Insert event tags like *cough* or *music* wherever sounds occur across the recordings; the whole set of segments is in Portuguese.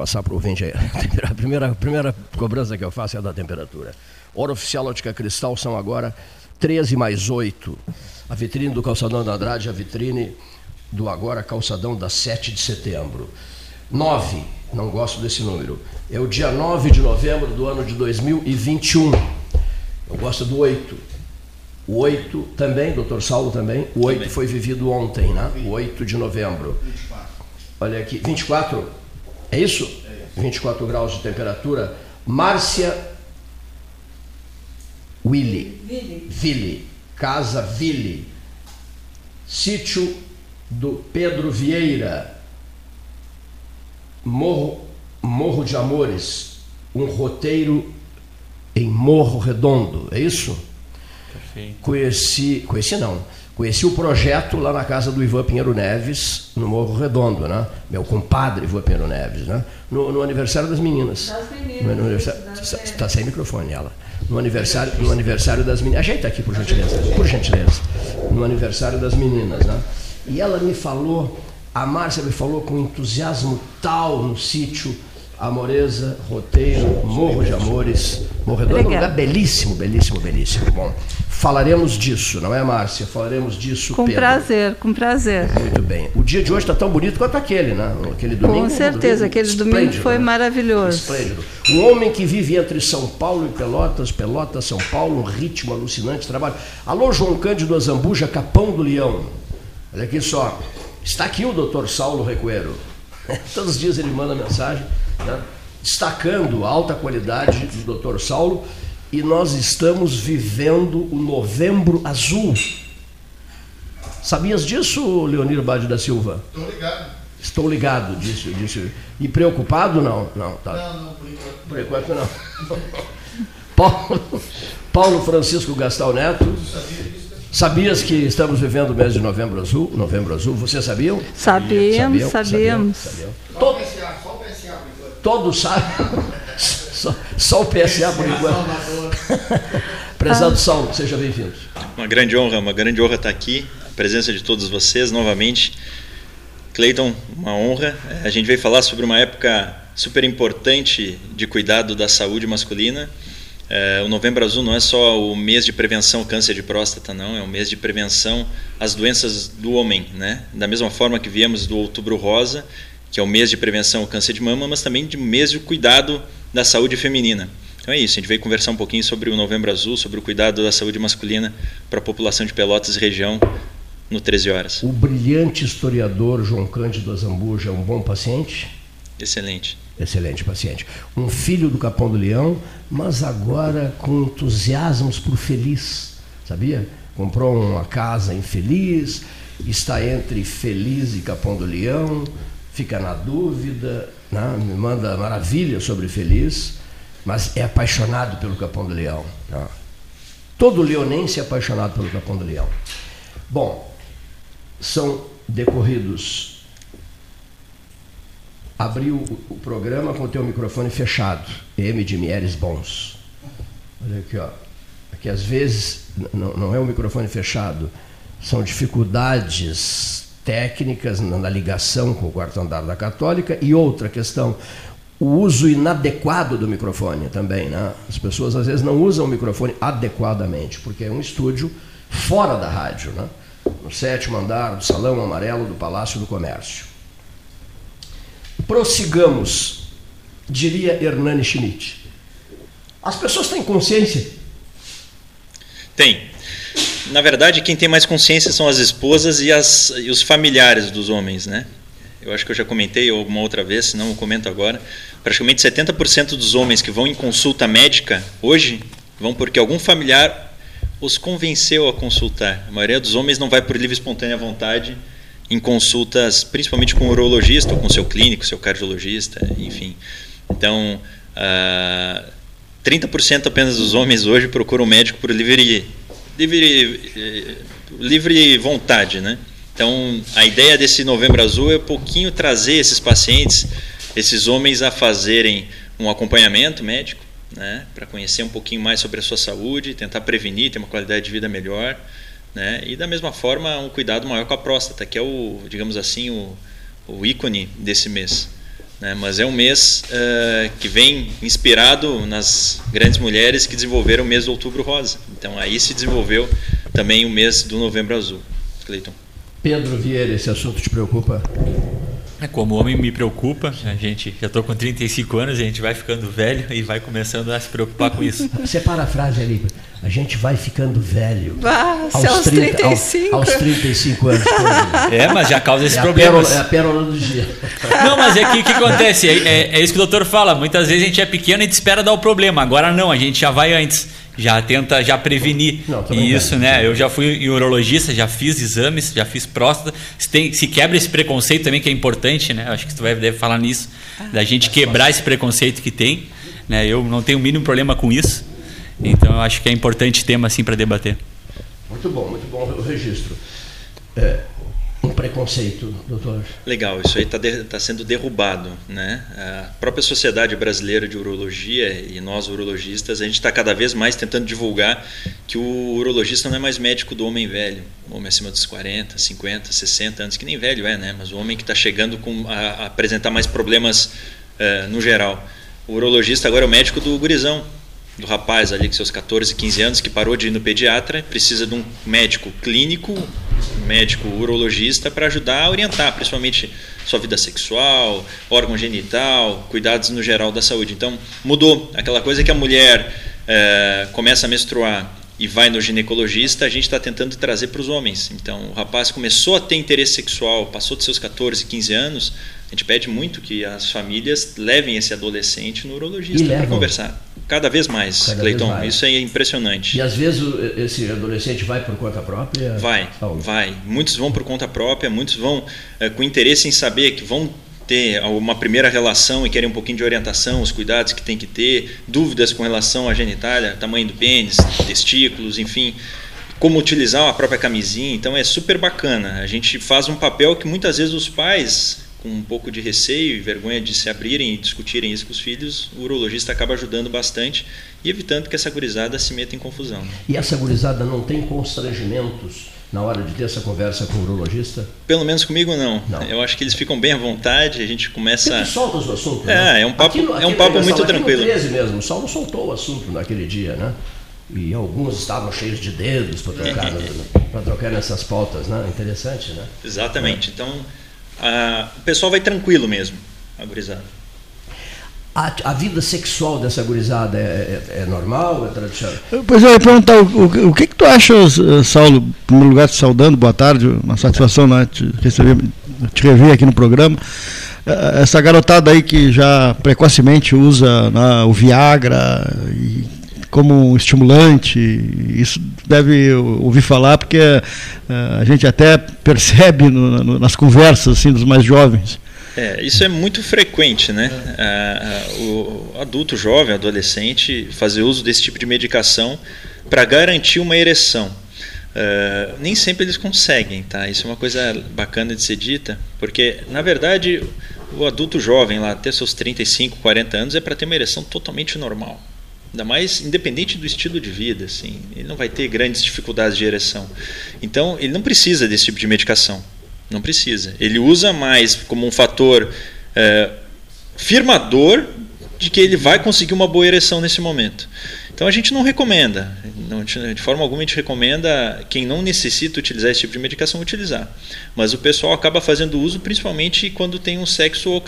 passar para o ouvinte aí. A primeira, a primeira cobrança que eu faço é da temperatura. Hora oficial ótica cristal são agora 13 mais 8. A vitrine do calçadão da Andrade, a vitrine do agora calçadão da 7 de setembro. 9, não gosto desse número. É o dia 9 de novembro do ano de 2021. Eu gosto do 8. O 8 também, doutor Saulo também. O 8 também. foi vivido ontem, né? O 8 de novembro. 24. Olha aqui, 24? É isso? É 24 graus de temperatura. Márcia Willy. Ville. Ville. Casa Ville. Sítio do Pedro Vieira. Morro, Morro de Amores. Um roteiro em Morro Redondo. É isso? Perfeito. Conheci, conheci não. Conheci o projeto lá na casa do Ivan Pinheiro Neves, no Morro Redondo, né? Meu compadre Ivan Pinheiro Neves, né? No, no aniversário das meninas. Das meninas. Está sem microfone ela. No aniversário, no aniversário das meninas. Ajeita aqui, por gentileza. Por gentileza. No aniversário das meninas, né? E ela me falou, a Márcia me falou com entusiasmo tal no sítio Amoreza, Roteiro, Morro de Amores, Morro Redondo, um lugar belíssimo, belíssimo, belíssimo. Bom, falaremos disso, não é, Márcia? Falaremos disso, Com Pedro. prazer, com prazer. Muito bem. O dia de hoje está tão bonito quanto aquele, né? Aquele domingo. Com certeza, domingo, aquele domingo foi né? maravilhoso. Esplêndido. Um homem que vive entre São Paulo e Pelotas, Pelotas, São Paulo, um ritmo alucinante, trabalho. Alô, João Cândido Azambuja, Capão do Leão. Olha aqui só. Está aqui o doutor Saulo Recuero. *laughs* Todos os dias ele manda mensagem né, destacando a alta qualidade do Dr. Saulo, e nós estamos vivendo o Novembro Azul. Sabias disso, Leonir Bade da Silva? Estou ligado. Estou ligado, disse, disse. E preocupado não? Não, tá. não, não por enquanto. Por enquanto não. *laughs* Paulo, Paulo Francisco Gastal Neto. Sabias que estamos vivendo o mês de novembro azul? Novembro azul, vocês sabiam? Sabíamos, sabíamos. sabíamos. sabíamos. PSA, Todos sabem. Só, só, o PSA por enquanto. Prezado ah. Saulo, seja bem-vindo. Uma grande honra, uma grande honra estar aqui. A presença de todos vocês novamente. Cleiton, uma honra. A gente veio falar sobre uma época super importante de cuidado da saúde masculina. É, o Novembro Azul não é só o mês de prevenção ao câncer de próstata, não. É o mês de prevenção às doenças do homem, né? Da mesma forma que viemos do Outubro Rosa, que é o mês de prevenção ao câncer de mama, mas também de mês de cuidado da saúde feminina. Então é isso, a gente veio conversar um pouquinho sobre o Novembro Azul, sobre o cuidado da saúde masculina para a população de Pelotas e região no 13 horas. O brilhante historiador João Cândido Azambuja é um bom paciente? Excelente. Excelente paciente. Um filho do Capão do Leão, mas agora com entusiasmos por feliz, sabia? Comprou uma casa infeliz, está entre Feliz e Capão do Leão, fica na dúvida, né? me manda maravilha sobre Feliz, mas é apaixonado pelo Capão do Leão. Né? Todo leonense é apaixonado pelo Capão do Leão. Bom, são decorridos. Abriu o, programa com o teu microfone fechado. M de Mieres Bons. Olha aqui, ó. Aqui às vezes não, não é o microfone fechado, são dificuldades técnicas na ligação com o quarto andar da Católica e outra questão, o uso inadequado do microfone também. Né? As pessoas às vezes não usam o microfone adequadamente, porque é um estúdio fora da rádio, né? no sétimo andar do Salão Amarelo do Palácio do Comércio. Prossigamos, diria Hernani Schmidt. As pessoas têm consciência? Tem na verdade, quem tem mais consciência são as esposas e, as, e os familiares dos homens, né? Eu acho que eu já comentei alguma outra vez, se não eu comento agora. Praticamente 70% dos homens que vão em consulta médica hoje vão porque algum familiar os convenceu a consultar. A maioria dos homens não vai por livre espontânea vontade em consultas, principalmente com o urologista, ou com seu clínico, seu cardiologista, enfim. Então, uh, ah, 30% apenas dos homens hoje procuram médico por livre livre, eh, livre vontade, né? Então, a ideia desse Novembro Azul é um pouquinho trazer esses pacientes, esses homens a fazerem um acompanhamento médico, né, para conhecer um pouquinho mais sobre a sua saúde, tentar prevenir, ter uma qualidade de vida melhor, né, e da mesma forma um cuidado maior com a próstata, que é o, digamos assim, o, o ícone desse mês. Né? mas é um mês uh, que vem inspirado nas grandes mulheres que desenvolveram o mês do Outubro Rosa. Então aí se desenvolveu também o mês do Novembro Azul. Cleiton. Pedro Vieira, esse assunto te preocupa? É, como homem me preocupa, a gente já estou com 35 anos, a gente vai ficando velho e vai começando a se preocupar com isso. Separa a frase ali. A gente vai ficando velho. Ah, aos, aos 30, 35. Aos, aos 35 anos. *laughs* É, mas já causa esse é problema. É a pérola do dia. Não, mas é que o que acontece? É, é, é, isso que o doutor fala. Muitas vezes a gente é pequeno e espera dar o problema. Agora não, a gente já vai antes já tenta já prevenir não, isso, né? Eu já fui urologista, já fiz exames, já fiz próstata. Se, tem, se quebra esse preconceito também que é importante, né? Acho que tu deve falar nisso, ah, da gente é quebrar esse preconceito que tem, né? Eu não tenho o mínimo problema com isso. Então eu acho que é importante tema assim para debater. Muito bom, muito bom o registro. É, um preconceito, doutor? Legal, isso aí está tá sendo derrubado. Né? A própria Sociedade Brasileira de Urologia e nós urologistas, a gente está cada vez mais tentando divulgar que o urologista não é mais médico do homem velho, o homem acima dos 40, 50, 60 anos, que nem velho é, né? mas o homem que está chegando com, a, a, apresentar mais problemas uh, no geral. O urologista agora é o médico do gurizão, do rapaz ali com seus 14, 15 anos que parou de ir no pediatra, precisa de um médico clínico, médico urologista para ajudar a orientar, principalmente sua vida sexual, órgão genital, cuidados no geral da saúde. Então mudou aquela coisa que a mulher é, começa a menstruar e vai no ginecologista, a gente está tentando trazer para os homens. Então, o rapaz começou a ter interesse sexual, passou dos seus 14, 15 anos, a gente pede muito que as famílias levem esse adolescente no urologista para conversar. Cada vez mais, Cada Cleiton. Vez mais. Isso é impressionante. E às vezes esse adolescente vai por conta própria? Vai, Paulo. vai. Muitos vão por conta própria, muitos vão é, com interesse em saber que vão ter uma primeira relação e querem um pouquinho de orientação, os cuidados que tem que ter, dúvidas com relação à genitália, tamanho do pênis, testículos, enfim, como utilizar a própria camisinha. Então é super bacana. A gente faz um papel que muitas vezes os pais com um pouco de receio e vergonha de se abrirem e discutirem isso com os filhos, o urologista acaba ajudando bastante e evitando que essa gurizada se meta em confusão. E essa gurizada não tem constrangimentos na hora de ter essa conversa com o urologista? Pelo menos comigo não. não. Eu acho que eles ficam bem à vontade, a gente começa. Você solta o assunto. É, né? é um papo, aqui, é um papo muito tranquilo. 13 mesmo, o Saulo soltou o assunto naquele dia, né? E alguns estavam cheios de dedos para trocar, *laughs* para trocar nessas pautas, né? Interessante, né? Exatamente. É. Então a, o pessoal vai tranquilo mesmo, a gurizada. A, a, vida sexual dessa gurizada é, é, é, normal, é tradicional? Pois eu ia perguntar, o, o, que, que tu acha, Saulo, em primeiro lugar te saudando, boa tarde, uma satisfação né, te, receber, te rever aqui no programa. É, essa garotada aí que já precocemente usa né, o Viagra e como um estimulante. Isso deve ouvir falar, porque a gente até percebe no, no, nas conversas assim, dos mais jovens. É, isso é muito frequente, né? Uh, o adulto jovem, adolescente, fazer uso desse tipo de medicação para garantir uma ereção. Uh, nem sempre eles conseguem, tá? Isso é uma coisa bacana de ser dita, porque na verdade o adulto jovem lá até seus 35, 40 anos é para ter uma ereção totalmente normal. Ainda mais independente do estilo de vida, assim, ele não vai ter grandes dificuldades de ereção. Então, ele não precisa desse tipo de medicação. Não precisa. Ele usa mais como um fator é, firmador de que ele vai conseguir uma boa ereção nesse momento. Então a gente não recomenda, não, de forma alguma a gente recomenda quem não necessita utilizar esse tipo de medicação utilizar. Mas o pessoal acaba fazendo uso principalmente quando tem um sexo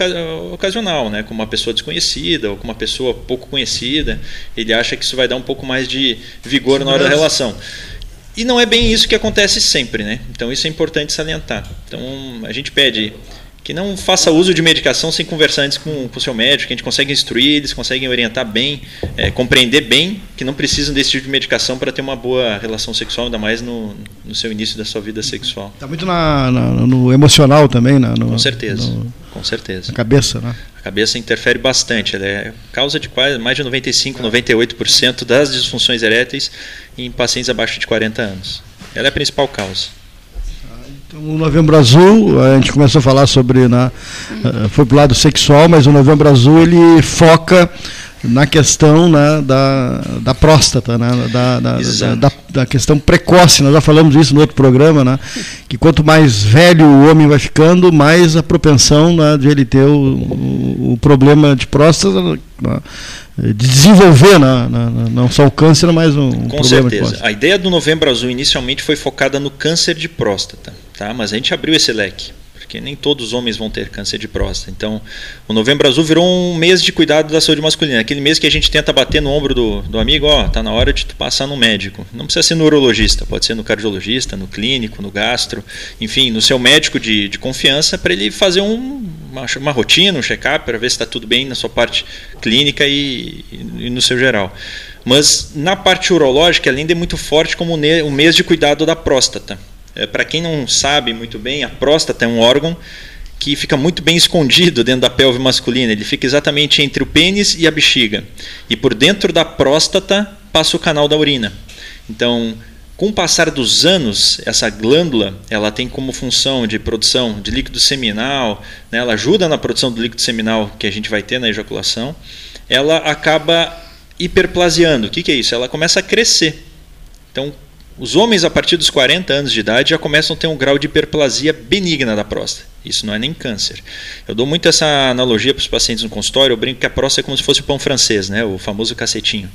ocasional, né, com uma pessoa desconhecida ou com uma pessoa pouco conhecida. Ele acha que isso vai dar um pouco mais de vigor na hora da relação. E não é bem isso que acontece sempre, né? Então isso é importante salientar. Então a gente pede que não faça uso de medicação sem conversar antes com o seu médico, que a gente consegue instruir, eles conseguem orientar bem, é, compreender bem que não precisam desse tipo de medicação para ter uma boa relação sexual, ainda mais no, no seu início da sua vida sexual. Está muito na, na, no emocional também, né? no, com certeza, no, com certeza. Na cabeça, né? A cabeça interfere bastante, ela é causa de quase mais de 95, 98% das disfunções eréteis em pacientes abaixo de 40 anos. Ela é a principal causa. Então, o Novembro Azul, a gente começou a falar sobre, né, eh, foi para o lado sexual, mas o Novembro Azul ele foca na questão né, da, da próstata, né, da, da, da, da, questão precoce. Nós já falamos isso no outro programa, né, que quanto mais velho o homem vai ficando, mais a propensão né, de ele ter o, o, o problema de próstata né, de desenvolver né, não só o câncer, mas um, Com problema certeza. A ideia do Novembro Azul inicialmente foi focada no câncer de próstata, tá? mas a gente abriu esse leque porque nem todos os homens vão ter câncer de próstata. Então, o Novembro Azul virou um mês de cuidado da saúde masculina. Aquele mês que a gente tenta bater no ombro do, do amigo, ó, tá na hora de tu passar no médico. Não precisa ser no urologista, pode ser no cardiologista, no clínico, no gastro, enfim, no seu médico de, de confiança para ele fazer um, uma, uma rotina, um check-up para ver se está tudo bem na sua parte clínica e, e, no seu geral. Mas na parte urológica, ainda é muito forte como o mês de cuidado da próstata. É, Para quem não sabe muito bem, a próstata é um órgão que fica muito bem escondido dentro da pelve masculina. Ele fica exatamente entre o pênis e a bexiga. E por dentro da próstata passa o canal da urina. Então, com o passar dos anos, essa glândula ela tem como função de produção de líquido seminal, né, ela ajuda na produção do líquido seminal que a gente vai ter na ejaculação, ela acaba hiperplasiando. O que, que é isso? Ela começa a crescer. Então, os homens, a partir dos 40 anos de idade, já começam a ter um grau de hiperplasia benigna da próstata. Isso não é nem câncer. Eu dou muito essa analogia para os pacientes no consultório. Eu brinco que a próstata é como se fosse o pão francês, né? o famoso cacetinho.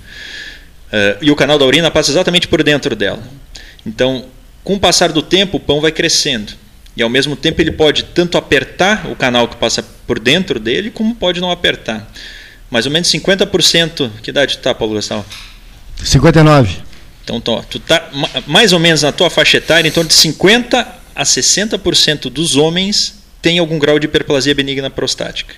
Uh, e o canal da urina passa exatamente por dentro dela. Então, com o passar do tempo, o pão vai crescendo. E ao mesmo tempo ele pode tanto apertar o canal que passa por dentro dele, como pode não apertar. Mais ou menos 50%. Que idade está, Paulo Gastão? 59. Então, tu tá mais ou menos na tua faixa etária, em torno de 50 a 60% dos homens tem algum grau de hiperplasia benigna prostática.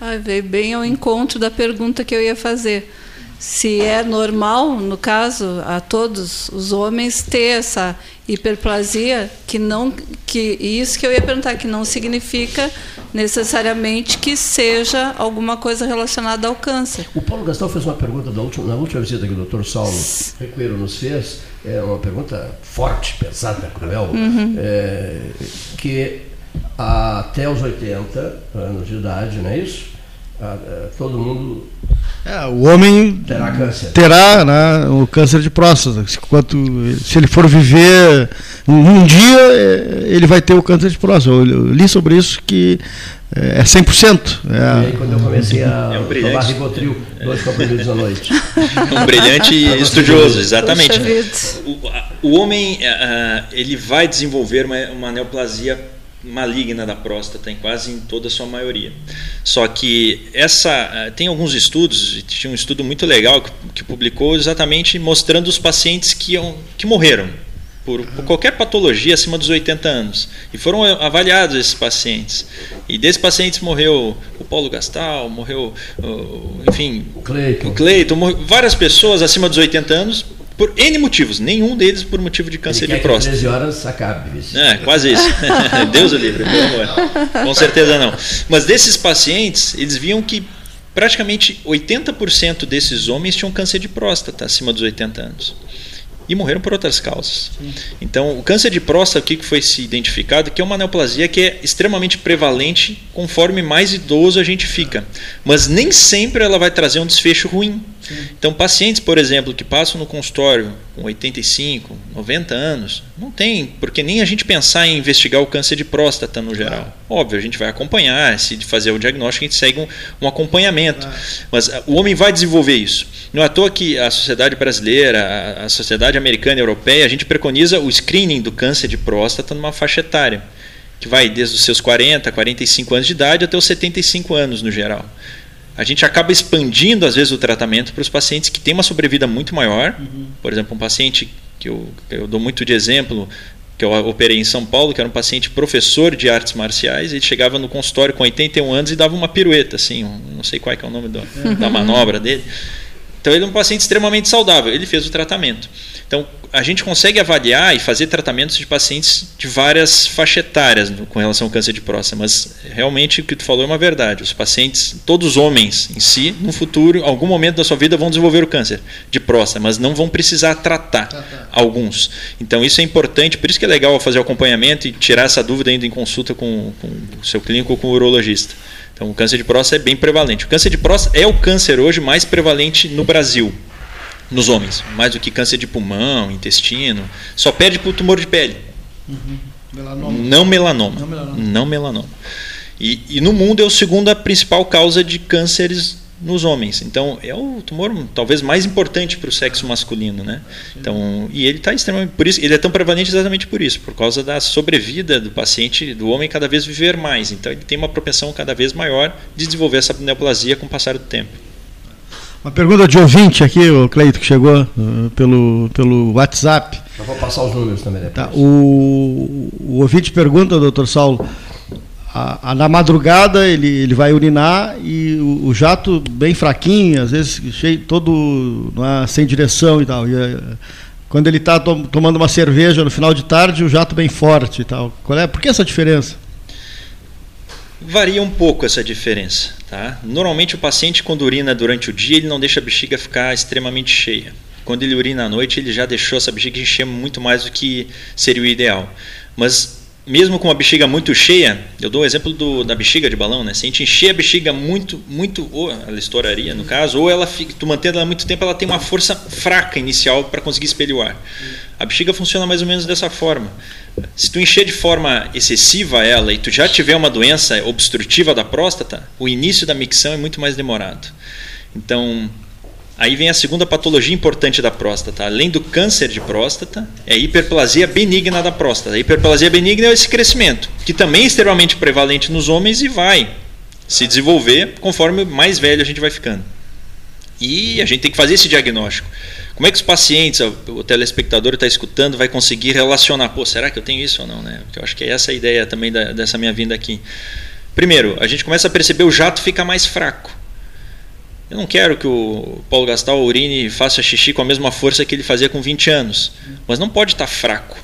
Ah, veio bem ao encontro da pergunta que eu ia fazer. Se é normal, no caso, a todos os homens ter essa hiperplasia, que não que isso que eu ia perguntar que não significa necessariamente que seja alguma coisa relacionada ao câncer. O Paulo Gastão fez uma pergunta última, na última visita que o Dr. Saulo Recueiro nos fez, é uma pergunta forte, pesada, cruel, uhum. é, que até os 80 anos de idade, não é isso? Todo mundo é, o homem terá câncer. Terá né, o câncer de próstata. Enquanto, se ele for viver um, dia, é, ele vai ter o câncer de próstata. Eu li sobre isso que é 100%. É, e aí, quando eu comecei a é um tomar Rivotril, dois comprimidos à noite. *laughs* Um brilhante estudioso, exatamente. O, o, homem ele vai desenvolver uma, uma neoplasia maligna da próstata em quase em toda a sua maioria. Só que essa eh, tem alguns estudos, tinha um estudo muito legal que, que publicou exatamente mostrando os pacientes que, que morreram por, por, qualquer patologia acima dos 80 anos. E foram avaliados esses pacientes. E desses pacientes morreu o Paulo Gastal, morreu, enfim, Cleiton. o Cleiton, várias pessoas acima dos 80 anos por N motivos, nenhum deles por motivo de câncer de próstata. 13 horas acabe. Isso. É, quase isso. *laughs* Deus o livre, pelo amor. Com certeza não. Mas desses pacientes, eles viam que praticamente 80% desses homens tinham câncer de próstata acima dos 80 anos e morreram por outras causas. Sim. Então, o câncer de próstata, o que foi se identificado? Que é uma neoplasia que é extremamente prevalente conforme mais idoso a gente fica. Mas nem sempre ela vai trazer um desfecho ruim. Sim. Então, pacientes, por exemplo, que passam no consultório com 85, 90 anos, não tem, porque nem a gente pensar em investigar o câncer de próstata no geral. Claro. Óbvio, a gente vai acompanhar, se fazer o diagnóstico, a gente segue um, um acompanhamento. Claro. Mas uh, o homem vai desenvolver isso. Não é à toa que a sociedade brasileira, a, a sociedade americana e europeia, a gente preconiza o screening do câncer de próstata numa faixa etária, que vai desde os seus 40, 45 anos de idade até os 75 anos no geral a gente acaba expandindo, às vezes, o tratamento para os pacientes que têm uma sobrevida muito maior. Uhum. Por exemplo, um paciente que eu, eu dou muito de exemplo, que eu operei em São Paulo, que era um paciente professor de artes marciais, ele chegava no consultório com 81 anos e dava uma pirueta, assim, um, não sei qual é, é o nome do, da *laughs* manobra dele. Então ele é um paciente extremamente saudável, ele fez o tratamento. Então, a gente consegue avaliar e fazer tratamentos de pacientes de várias faixas etárias com relação ao câncer de próstata, mas realmente o que tu falou é uma verdade. Os pacientes, todos os homens em si, no futuro, em algum momento da sua vida, vão desenvolver o câncer de próstata, mas não vão precisar tratar alguns. Então, isso é importante, por isso que é legal fazer o acompanhamento e tirar essa dúvida ainda em consulta com, com o seu clínico ou com o urologista. Então, o câncer de próstata é bem prevalente. O câncer de próstata é o câncer hoje mais prevalente no Brasil, nos homens, mais do que câncer de pulmão, intestino. Só perde para o tumor de pele. Uhum. Melanoma. Não melanoma. Não melanoma. Não melanoma. E, e no mundo é o segundo a principal causa de cânceres nos homens. Então, é o tumor talvez mais importante para o sexo masculino, né? Então, e ele está extremamente por isso, ele é tão prevalente exatamente por isso, por causa da sobrevida do paciente, do homem cada vez viver mais. Então, ele tem uma propensão cada vez maior de desenvolver essa neoplasia com o passar do tempo. Uma pergunta de ouvinte aqui, o Cleito, que chegou uh, pelo, pelo WhatsApp. Eu vou passar os números também depois. Tá, o, o ouvinte pergunta, doutor Saulo, a, a, na madrugada ele, ele vai urinar e o, o, jato bem fraquinho, às vezes cheio, todo é, sem direção e tal. E, é, quando ele está to, tomando uma cerveja no final de tarde, o jato bem forte e tal. Qual é? Por que essa diferença? Varia um pouco essa diferença. Tá? Normalmente o paciente quando urina durante o dia ele não deixa a bexiga ficar extremamente cheia. Quando ele urina à noite ele já deixou essa bexiga encher muito mais do que seria o ideal. Mas mesmo com uma bexiga muito cheia, eu dou o exemplo do, da bexiga de balão, né? Se a gente encher a bexiga muito, muito, ou ela estouraria no caso, ou ela fica, tu mantendo ela muito tempo, ela tem uma força fraca inicial para conseguir expelir o ar. A bexiga funciona mais ou menos dessa forma. Se tu encher de forma excessiva ela e tu já tiver uma doença obstrutiva da próstata, o início da micção é muito mais demorado. Então, Aí vem a segunda patologia importante da próstata. Além do câncer de próstata, é a hiperplasia benigna da próstata. A hiperplasia benigna é esse crescimento, que também é extremamente prevalente nos homens e vai se desenvolver conforme mais velho a gente vai ficando. E a gente tem que fazer esse diagnóstico. Como é que os pacientes, o telespectador está escutando, vai conseguir relacionar? Pô, será que eu tenho isso ou não? Né? Porque eu acho que é essa a ideia também da, dessa minha vinda aqui. Primeiro, a gente começa a perceber o jato fica mais fraco. Eu não quero que o Paulo Gastal urine faça xixi com a mesma força que ele fazia com 20 anos, mas não pode estar fraco.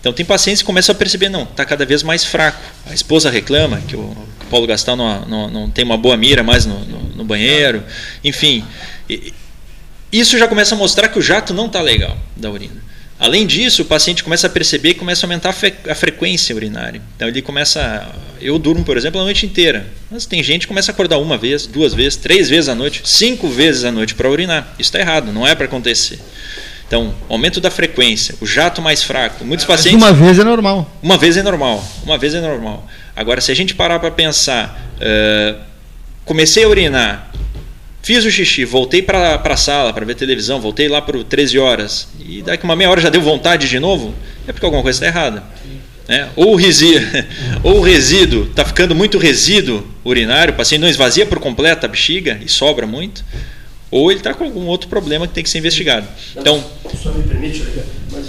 Então tem pacientes que começam a perceber, não, está cada vez mais fraco. A esposa reclama que o Paulo Gastal não, não, não tem uma boa mira mais no, no, no banheiro, enfim. Isso já começa a mostrar que o jato não está legal da urina. Além disso, o paciente começa a perceber que começa a aumentar a, frequência urinária. Então ele começa. A, eu durmo, por exemplo, a noite inteira. Mas tem gente que começa a acordar uma vez, duas vezes, três vezes à noite, cinco vezes à noite para urinar. Isso está errado, não é para acontecer. Então, aumento da frequência, o jato mais fraco. Muitos Mas pacientes. Uma vez é normal. Uma vez é normal. Uma vez é normal. Agora, se a gente parar para pensar, uh, comecei a urinar, Fiz o xixi, voltei para a sala para ver televisão, voltei lá para 13 horas e daqui uma meia hora já deu vontade de novo, é porque alguma coisa está errada. Né? Ou, o resíduo, *laughs* ou o resíduo está ficando muito resíduo urinário, o paciente não esvazia por completo a bexiga e sobra muito, ou ele está com algum outro problema que tem que ser investigado. Então, só me permite, mas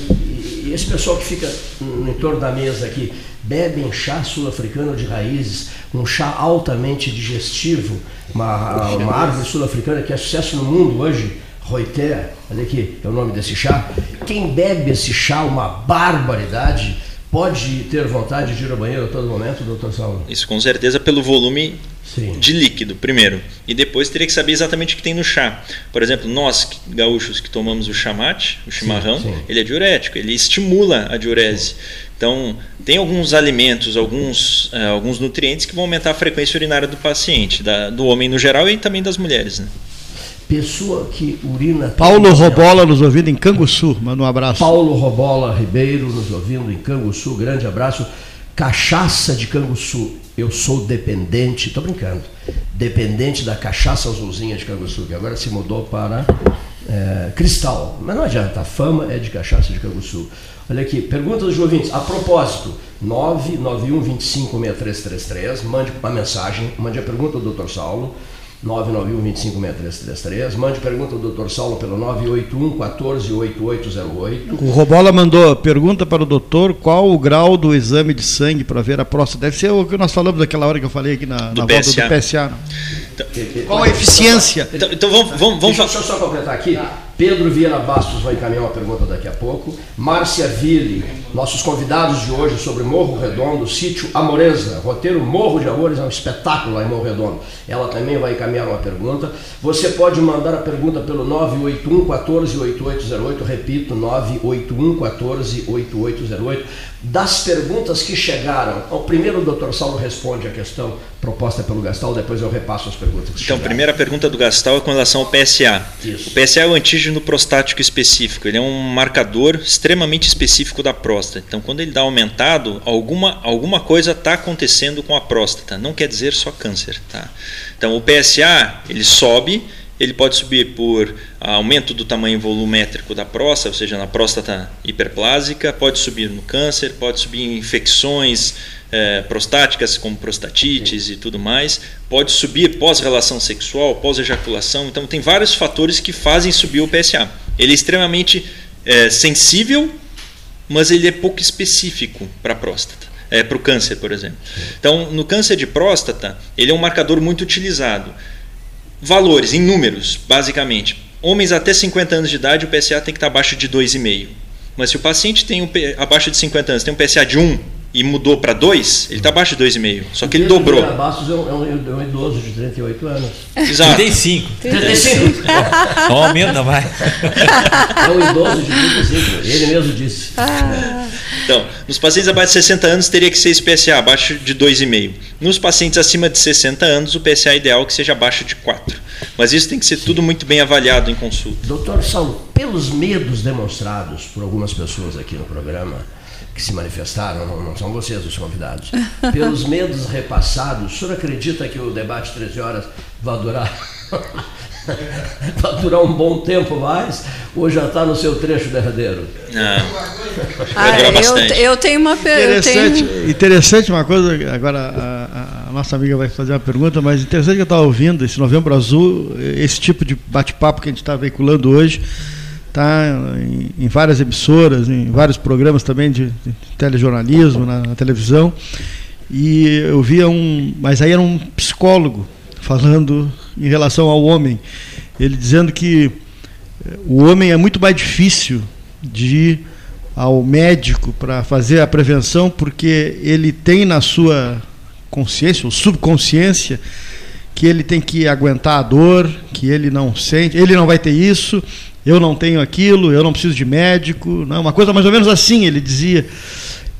esse pessoal que fica no entorno da mesa aqui, bebem chá sul-africano de raízes, um chá altamente digestivo, uma, uma árvore sul-africana que é sucesso no mundo hoje, Reuter, olha aqui, é o nome desse chá. Quem bebe esse chá, uma barbaridade, pode ter vontade de ir ao banheiro a todo momento, doutor Saulo? Isso com certeza pelo volume Sim. de líquido, primeiro. E depois teria que saber exatamente o que tem no chá. Por exemplo, nós gaúchos que tomamos o chamate, o chimarrão, sim, sim. ele é diurético, ele estimula a diurese. Então, tem alguns alimentos, alguns, uh, alguns nutrientes que vão aumentar a frequência urinária do paciente, da, do homem no geral e também das mulheres. Né? Pessoa que urina. Paulo Robola nos ouvindo em Canguçu, manda um abraço. Paulo Robola Ribeiro nos ouvindo em Canguçu, grande abraço. Cachaça de Canguçu. Eu sou dependente, estou brincando, dependente da cachaça azulzinha de Canguçu, que agora se mudou para é, Cristal. Mas não adianta, a fama é de cachaça de Canguçu. Olha aqui, pergunta dos ouvintes. A propósito, 991256333, mande uma mensagem, mande a pergunta do Dr. Saulo, 991256333, mande pergunta do Dr. Saulo pelo 981 148808. O Robola mandou pergunta para o doutor qual o grau do exame de sangue para ver a próstata. Deve ser o que nós falamos daquela hora que eu falei aqui na, do na PSA. volta do PSA. Então, qual a eficiência? Então, então vamos, vamos, vamos Deixa eu só completar aqui. Pedro Vieira Bastos vai encaminhar uma pergunta daqui a pouco. Márcia Ville, nossos convidados de hoje sobre Morro Redondo, sítio Amoreza. Roteiro Morro de Amores é um espetáculo lá em Morro Redondo. Ela também vai encaminhar uma pergunta. Você pode mandar a pergunta pelo 981 14 8808, repito, 981 14 8808. Das perguntas que chegaram, o primeiro o Dr. Saulo responde a questão proposta pelo Gastal, depois eu repasso as perguntas. Então, a primeira pergunta do Gastal é com relação ao PSA. Isso. O PSA é o antígeno prostático específico, ele é um marcador extremamente específico da próstata. Então, quando ele dá aumentado, alguma, alguma coisa está acontecendo com a próstata, não quer dizer só câncer. Tá? Então, o PSA ele sobe ele pode subir por aumento do tamanho volumétrico da próstata, ou seja, na próstata hiperplásica, pode subir no câncer, pode subir em infecções é, prostáticas, como prostatites e tudo mais, pode subir pós-relação sexual, pós-ejaculação. Então, tem vários fatores que fazem subir o PSA. Ele é extremamente é, sensível, mas ele é pouco específico para a próstata. É, para o câncer, por exemplo. Então, no câncer de próstata, ele é um marcador muito utilizado. Valores, em números, basicamente. Homens até 50 anos de idade, o PSA tem que estar abaixo de 2,5. Mas se o paciente tem um, abaixo de 50 anos tem um PSA de 1 e mudou para 2, ele está abaixo de 2,5. Só que ele dobrou. Bastos é um, é um idoso de 38 anos. Exato. 35. 35. Aumenta, vai. *laughs* É um idoso de 35. Ele mesmo disse. Ah. Então, nos pacientes abaixo de 60 anos teria que ser esse PSA abaixo de 2,5. Nos pacientes acima de 60 anos, o PSA ideal é que seja abaixo de 4. Mas isso tem que ser tudo muito bem avaliado em consulta. Doutor Saulo, pelos medos demonstrados por algumas pessoas aqui no programa, que se manifestaram, não, não, são vocês os convidados, *laughs* pelos medos repassados, o senhor acredita que o debate 13 horas vai durar *laughs* vai durar um bom tempo mais ou já está no seu trecho derradeiro? Não. Ah, eu, eu, tenho uma pergunta. Interessante, tenho... interessante uma coisa, agora a, a, nossa amiga vai fazer uma pergunta, mas interessante que eu estava ouvindo, esse Novembro Azul, esse tipo de bate-papo que a gente está veiculando hoje, está em, em, várias emissoras, em vários programas também de, de telejornalismo, na, na televisão. E eu via um. Mas aí era um psicólogo falando em relação ao homem. Ele dizendo que eh, o homem é muito mais difícil de ir ao médico para fazer a prevenção, porque ele tem na sua consciência, ou subconsciência, que ele tem que aguentar a dor, que ele não sente, ele não vai ter isso, eu não tenho aquilo, eu não preciso de médico, não, uma coisa mais ou menos assim, ele dizia.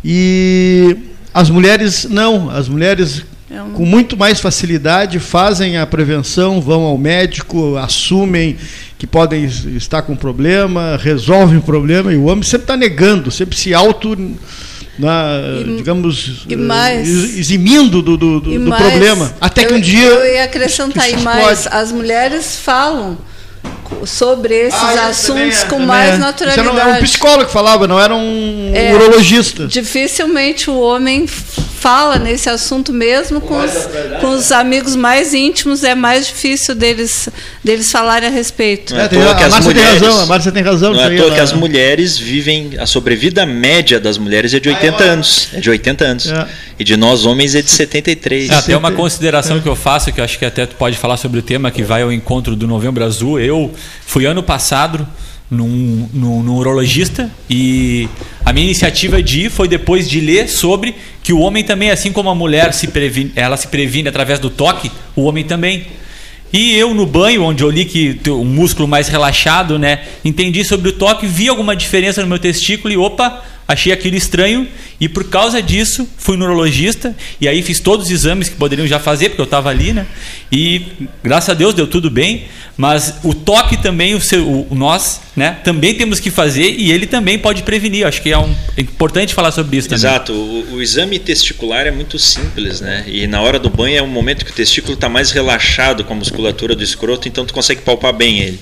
E as mulheres não, as mulheres é um... com muito mais facilidade fazem a prevenção, vão ao médico, assumem que podem estar com problema, resolvem o problema, e o homem sempre está negando, sempre se auto na, e, digamos, e mais, eximindo do, do, do, do problema. Até que um dia. Eu ia acrescentar aí mais, as mulheres falam sobre esses ah, assuntos é, com mais naturalidade. Isso era um, psicólogo que falava, não era um é, urologista. Dificilmente o homem fala nesse assunto mesmo com os, com os amigos mais íntimos é mais difícil deles deles falarem a respeito. Não é, tem, a, a Márcia tem razão, a Márcia tem razão. Não é à toa que as mulheres vivem a sobrevida média das mulheres é de 80 anos, é de 80 anos. É. E de nós homens é de 73. É, até uma consideração é. que eu faço que eu acho que até tu pode falar sobre o tema que vai ao encontro do Novembro Azul. Eu fui ano passado num, num, num, urologista e a minha iniciativa de ir foi depois de ler sobre que o homem também, assim como a mulher se previne, ela se previne através do toque, o homem também. E eu no banho, onde eu li que o músculo mais relaxado, né, entendi sobre o toque, vi alguma diferença no meu testículo e opa, achei aquilo estranho e por causa disso fui neurologista e aí fiz todos os exames que poderiam já fazer, porque eu estava ali, né? E graças a Deus deu tudo bem, mas o toque também, o, seu, o nós, né? Também temos que fazer e ele também pode prevenir. Acho que é, um, é importante falar sobre isso também. Exato. O, o, exame testicular é muito simples, né? E na hora do banho é um momento que o testículo está mais relaxado com a musculatura do escroto, então tu consegue palpar bem ele.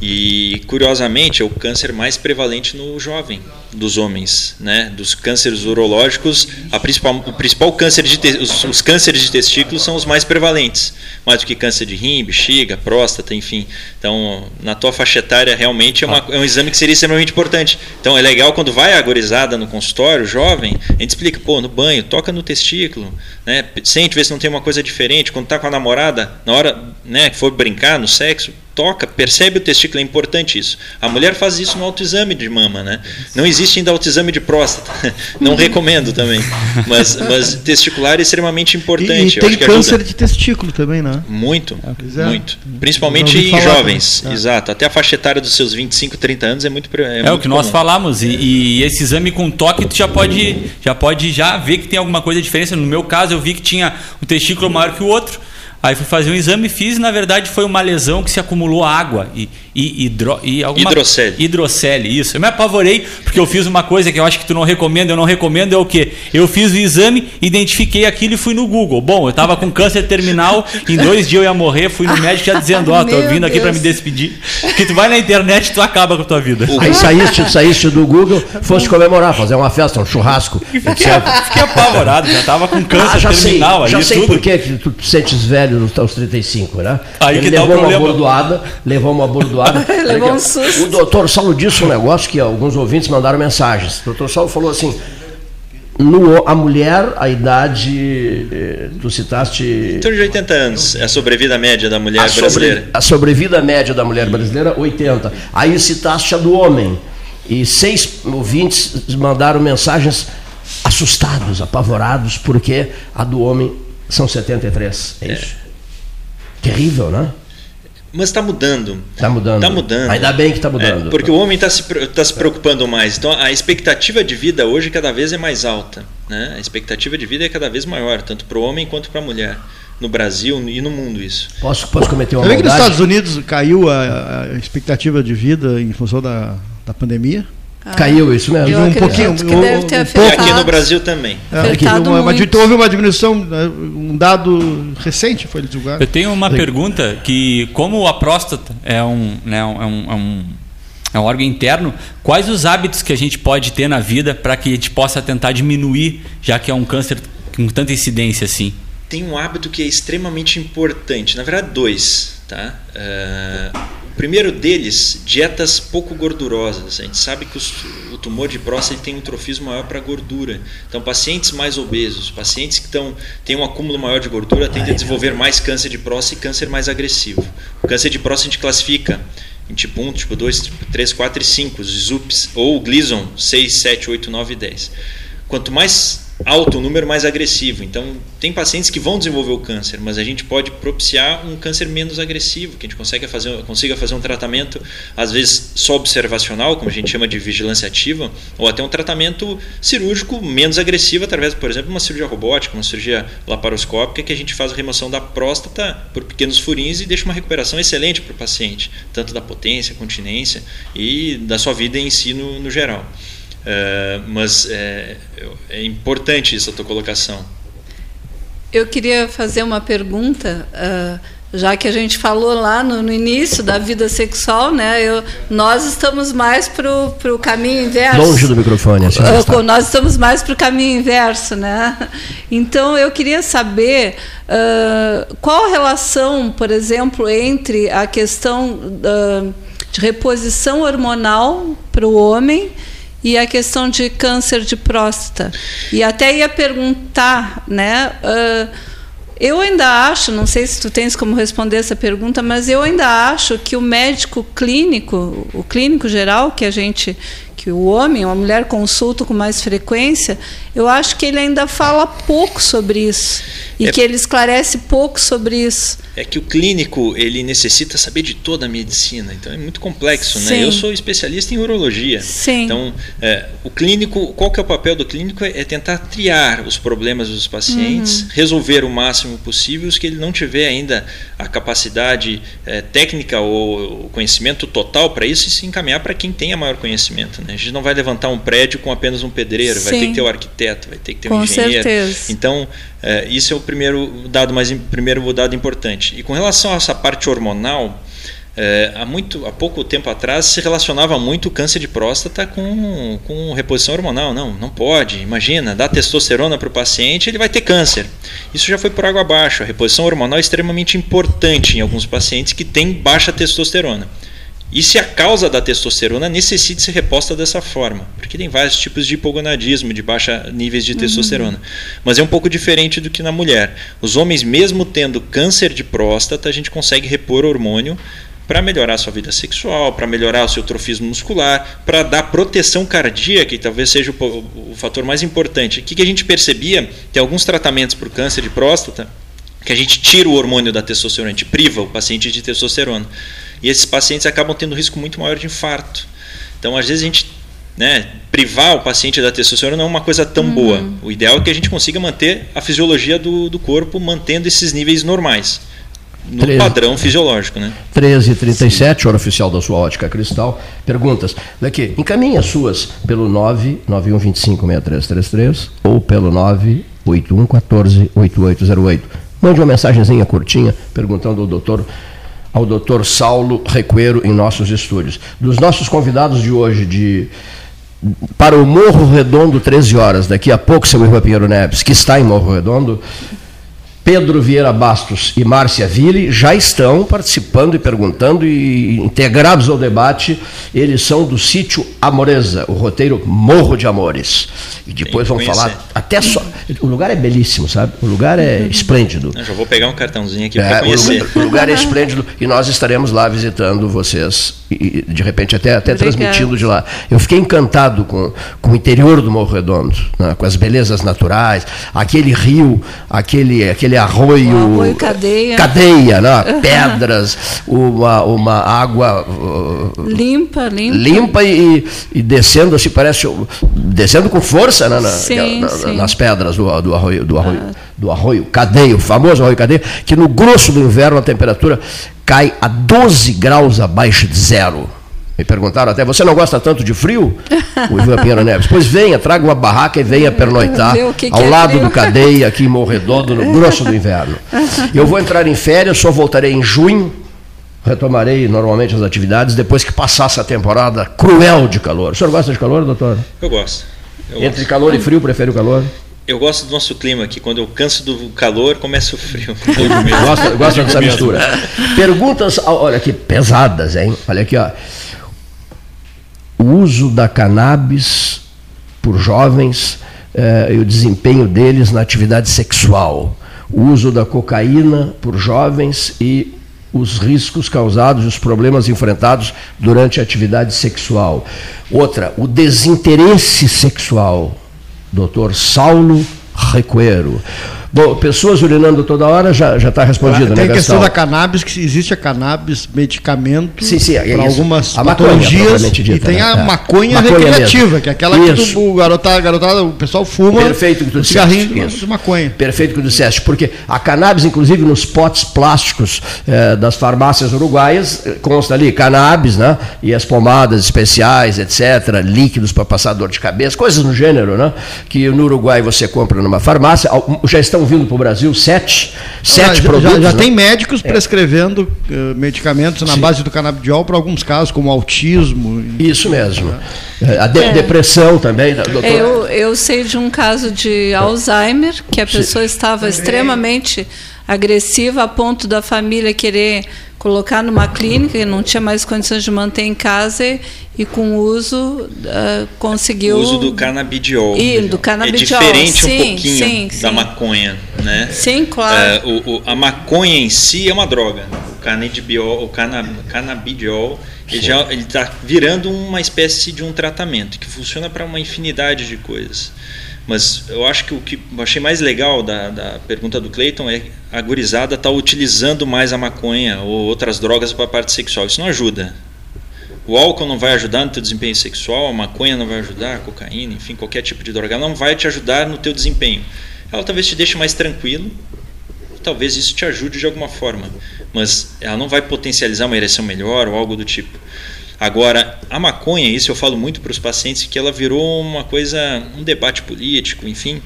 E curiosamente é o câncer mais prevalente no jovem dos homens, né? Dos cânceres urológicos, a principal, o principal câncer de te, os, os, cânceres de testículos são os mais prevalentes, mais do que câncer de rim, bexiga, próstata, enfim. Então, na tua faixa etária realmente é, uma, é um exame que seria extremamente importante. Então, é legal quando vai agorizada no consultório, jovem, a gente explica, pô, no banho, toca no testículo, né? Sente, vê se não tem uma coisa diferente. Quando tá com a namorada, na hora, né, que for brincar no sexo, toca, percebe o testículo, é importante isso. A mulher faz isso no autoexame de mama, né? Não existe ainda autoexame de próstata. *laughs* Não recomendo também. Mas, mas testicular é extremamente importante. E, e tem câncer ajuda. de testículo também, né? Muito, é, muito. Principalmente em jovens, é. exato. Até a faixa etária dos seus 25, 30 anos é muito É, é muito o que comum. nós falamos. E, e, esse exame com toque, tu já pode, já pode já ver que tem alguma coisa de diferença. No meu caso, eu vi que tinha um testículo maior que o outro. Aí fui fazer um exame, fiz, e na verdade foi uma lesão que se acumulou água e, e, hidro, e alguma hidrocele. Hidrocele, isso. Eu me apavorei porque eu fiz uma coisa que eu acho que tu não recomenda, eu não recomendo é o quê? Eu fiz o exame, identifiquei aquilo e fui no Google. Bom, eu estava com câncer terminal, *laughs* em dois dias eu ia morrer, fui no médico já dizendo, ó, oh, tô vindo aqui para me despedir. Que tu vai na internet tu acaba com a tua vida. Aí saíste, saíste do Google, foste comemorar, fazer uma festa, um churrasco, fiquei, fiquei apavorado, já estava com câncer ah, já terminal sei, Já sei tudo. por que tu te sentes velho aos 35, né? Aí Ele que levou uma bordoada, levou uma bordoada. *laughs* levou um susto. O doutor Saulo disse um negócio que alguns ouvintes mandaram mensagens. O doutor Saulo falou assim, no, a mulher, a idade, eh, tu citaste... Em torno de 80 anos, é a sobrevida média da mulher a brasileira. Sobre, a sobrevida média da mulher brasileira, 80. Aí citaste a do homem. E seis ouvintes mandaram mensagens assustados, apavorados, porque a do homem são 73. É isso? Terrível, né? Mas está mudando. Está mudando. Está mudando. Ainda bem que está mudando. É, porque o homem está se, tá se preocupando mais. Então a expectativa de vida hoje cada vez é mais alta. Né? A expectativa de vida é cada vez maior, tanto para o homem quanto para a mulher. No Brasil e no mundo isso. Posso, posso cometer uma Você vê que nos Estados Unidos caiu a, a expectativa de vida em função da, da pandemia? Ah, Caiu isso mesmo. Um pouquinho. Que deve ter um, e aqui no Brasil também. É, uma, uma, houve uma diminuição, né, um dado recente foi divulgado. Eu tenho uma pergunta que, como a próstata é um, né, é um, é um, é um órgão interno, quais os hábitos que a gente pode ter na vida para que a gente possa tentar diminuir, já que é um câncer com tanta incidência assim? Tem um hábito que é extremamente importante, na verdade dois, tá? Uh, primeiro deles, dietas pouco gordurosas. A gente sabe que os, o tumor de próstata tem um trofismo maior para gordura. Então, pacientes mais obesos, pacientes que estão, têm um acúmulo maior de gordura, tendem a desenvolver mais câncer de próstata e câncer mais agressivo. O câncer de próstata a gente classifica em tipo 1, tipo 2, tipo 3, 4 e 5, os ZUPs, ou Gleason 6, 7, 8, 9 e 10. Quanto mais alto, um número mais agressivo. Então, tem pacientes que vão desenvolver o câncer, mas a gente pode propiciar um câncer menos agressivo, que a gente consiga fazer, consiga fazer um tratamento, às vezes só observacional, como a gente chama de vigilância ativa, ou até um tratamento cirúrgico menos agressivo, através, por exemplo, de uma cirurgia robótica, uma cirurgia laparoscópica, que a gente faz a remoção da próstata por pequenos furinhos e deixa uma recuperação excelente para o paciente, tanto da potência, continência e da sua vida em si no, no geral. Uh, mas é, é, importante essa tua colocação. Eu queria fazer uma pergunta, uh, já que a gente falou lá no, no, início da vida sexual, né? Eu, nós estamos mais para o caminho inverso. Longe do microfone, assim. Uh, nós estamos mais para o caminho inverso, né? Então eu queria saber qual a relação, por exemplo, entre a questão de reposição hormonal para o homem e a questão de câncer de próstata. E até ia perguntar, né? Uh, eu ainda acho, não sei se tu tens como responder essa pergunta, mas eu ainda acho que o médico clínico, o clínico geral que a gente que o homem, uma mulher consulta com mais frequência, eu acho que ele ainda fala pouco sobre isso e é, que ele esclarece pouco sobre isso. É que o clínico ele necessita saber de toda a medicina, então é muito complexo, né? Eu sou especialista em urologia, Sim. então é, o clínico, qual que é o papel do clínico é, é tentar triar os problemas dos pacientes, uhum. resolver o máximo possível os que ele não tiver ainda a capacidade é, técnica ou o conhecimento total para isso e se encaminhar para quem tem a maior conhecimento. Né? A gente não vai levantar um prédio com apenas um pedreiro, Sim. vai ter que ter o arquiteto, vai ter que ter com um engenheiro. Certeza. Então é, isso é o primeiro dado mais primeiro dado importante. E com relação a essa parte hormonal, é, há, muito, há pouco tempo atrás se relacionava muito o câncer de próstata com, com reposição hormonal. Não, não pode. Imagina, dá testosterona para o paciente, ele vai ter câncer. Isso já foi por água abaixo. A reposição hormonal é extremamente importante em alguns pacientes que têm baixa testosterona. E se a causa da testosterona necessita ser reposta dessa forma, porque tem vários tipos de hipogonadismo, de baixa níveis de uhum. testosterona. Mas é um pouco diferente do que na mulher. Os homens, mesmo tendo câncer de próstata, a gente consegue repor hormônio para melhorar a sua vida sexual, para melhorar o seu trofismo muscular, para dar proteção cardíaca, que talvez seja o, o, o fator mais importante. O que, que a gente percebia? Tem alguns tratamentos para o câncer de próstata que a gente tira o hormônio da testosterona, a gente priva o paciente de testosterona. E esses pacientes acabam tendo um risco muito maior de infarto. Então, às vezes, a gente né, privar o paciente da testosterona não é uma coisa tão uhum. boa. O ideal é que a gente consiga manter a fisiologia do, do corpo, mantendo esses níveis normais. No 13, padrão fisiológico, né? 13h37, hora oficial da sua ótica cristal. Perguntas. Daqui, encaminhe as suas pelo 991256333 ou pelo 981148808. Mande uma mensagenzinha curtinha perguntando ao doutor ao doutor Saulo Recuero em nossos estúdios. Dos nossos convidados de hoje, de para o Morro Redondo, 13 horas. Daqui a pouco, seu Irmã Pinheiro Neves, que está em Morro Redondo, Pedro Vieira Bastos e Márcia Ville já estão participando e perguntando e integrados ao debate. Eles são do sítio Amoreza, o roteiro Morro de Amores. E depois vão falar até só. O lugar é belíssimo, sabe? O lugar é *laughs* esplêndido. Eu já vou pegar um cartãozinho aqui é, para conhecer. O lugar, o lugar, é esplêndido e nós estaremos lá visitando vocês e de repente até, até transmitindo de lá. Eu fiquei encantado com, com o interior do Morro Redondo, né? com as belezas naturais, aquele rio, aquele, aquele aquele arroio. arroio cadeia. Cadeia, né? *laughs* pedras, uma, uma água. Uh, limpa, limpa. Limpa e, e descendo assim, parece. Descendo com força né, na, sim, na, sim. nas pedras do, do arroio. Do arroio, ah. do arroio cadeia, o famoso arroio cadeia, que no grosso do inverno a temperatura cai a 12 graus abaixo de zero. Me perguntaram até, você não gosta tanto de frio? O Ivan Pinheiro Neves. Pois venha, traga uma barraca e venha pernoitar que ao que é lado frio. do Cadeia, aqui em Morredondo, no grosso do inverno. Eu vou entrar em férias, só voltarei em junho. Retomarei normalmente as atividades depois que passar essa temporada cruel de calor. O senhor gosta de calor, doutor? Eu gosto. Eu Entre gosto. calor e frio, prefere o calor? Eu gosto do nosso clima aqui. Quando eu canso do calor, começa o frio. *laughs* gosta, gosta dessa mistura. Perguntas, olha aqui, pesadas, hein? Olha aqui, ó o uso da cannabis por jovens eh, e o desempenho deles na atividade sexual, o uso da cocaína por jovens e os riscos causados e os problemas enfrentados durante a atividade sexual. Outra, o desinteresse sexual. Doutor Saulo Recuero. Bom, pessoas urinando toda hora já está respondido, Tem né, a questão da cannabis, que existe a cannabis medicamento sim, sim, é para algumas a patologias dita, e tem né? a é. maconha, maconha recreativa, mesmo. que é aquela isso. que o garotada, garotada, o pessoal fuma Perfeito que tu cigarrinho de maconha. Perfeito que tu disseste, porque a cannabis, inclusive nos potes plásticos eh, das farmácias uruguaias, eh, consta ali cannabis, né? E as pomadas especiais, etc., líquidos para passar dor de cabeça, coisas no gênero, né? Que no Uruguai você compra numa farmácia, já estão vindo para o Brasil sete, sete já, produtos. Já, já né? tem médicos é. prescrevendo uh, medicamentos na Sim. base do canabidiol para alguns casos, como autismo. Isso mesmo. É. A de, é. depressão também, né, doutor. Eu, eu sei de um caso de Alzheimer, que a pessoa Sim. estava extremamente agressiva a ponto da família querer colocar numa clínica e não tinha mais condições de manter em casa e, e com o uso uh, conseguiu o uso do canabidiol e do canabidiol. É diferente sim, um pouquinho sim, da sim. maconha né? Sim claro. Uh, o, o, a maconha em si é uma droga. O canabidiol o canabidiol ele já ele está virando uma espécie de um tratamento que funciona para uma infinidade de coisas mas eu acho que o que eu achei mais legal da, da pergunta do Clayton é a gurizada está utilizando mais a maconha ou outras drogas para a parte sexual. Isso não ajuda. O álcool não vai ajudar no teu desempenho sexual, a maconha não vai ajudar, a cocaína, enfim, qualquer tipo de droga não vai te ajudar no teu desempenho. Ela talvez te deixe mais tranquilo, talvez isso te ajude de alguma forma, mas ela não vai potencializar uma ereção melhor ou algo do tipo. Agora, a maconha, isso eu falo muito para os pacientes, que ela virou uma coisa, um debate político, enfim,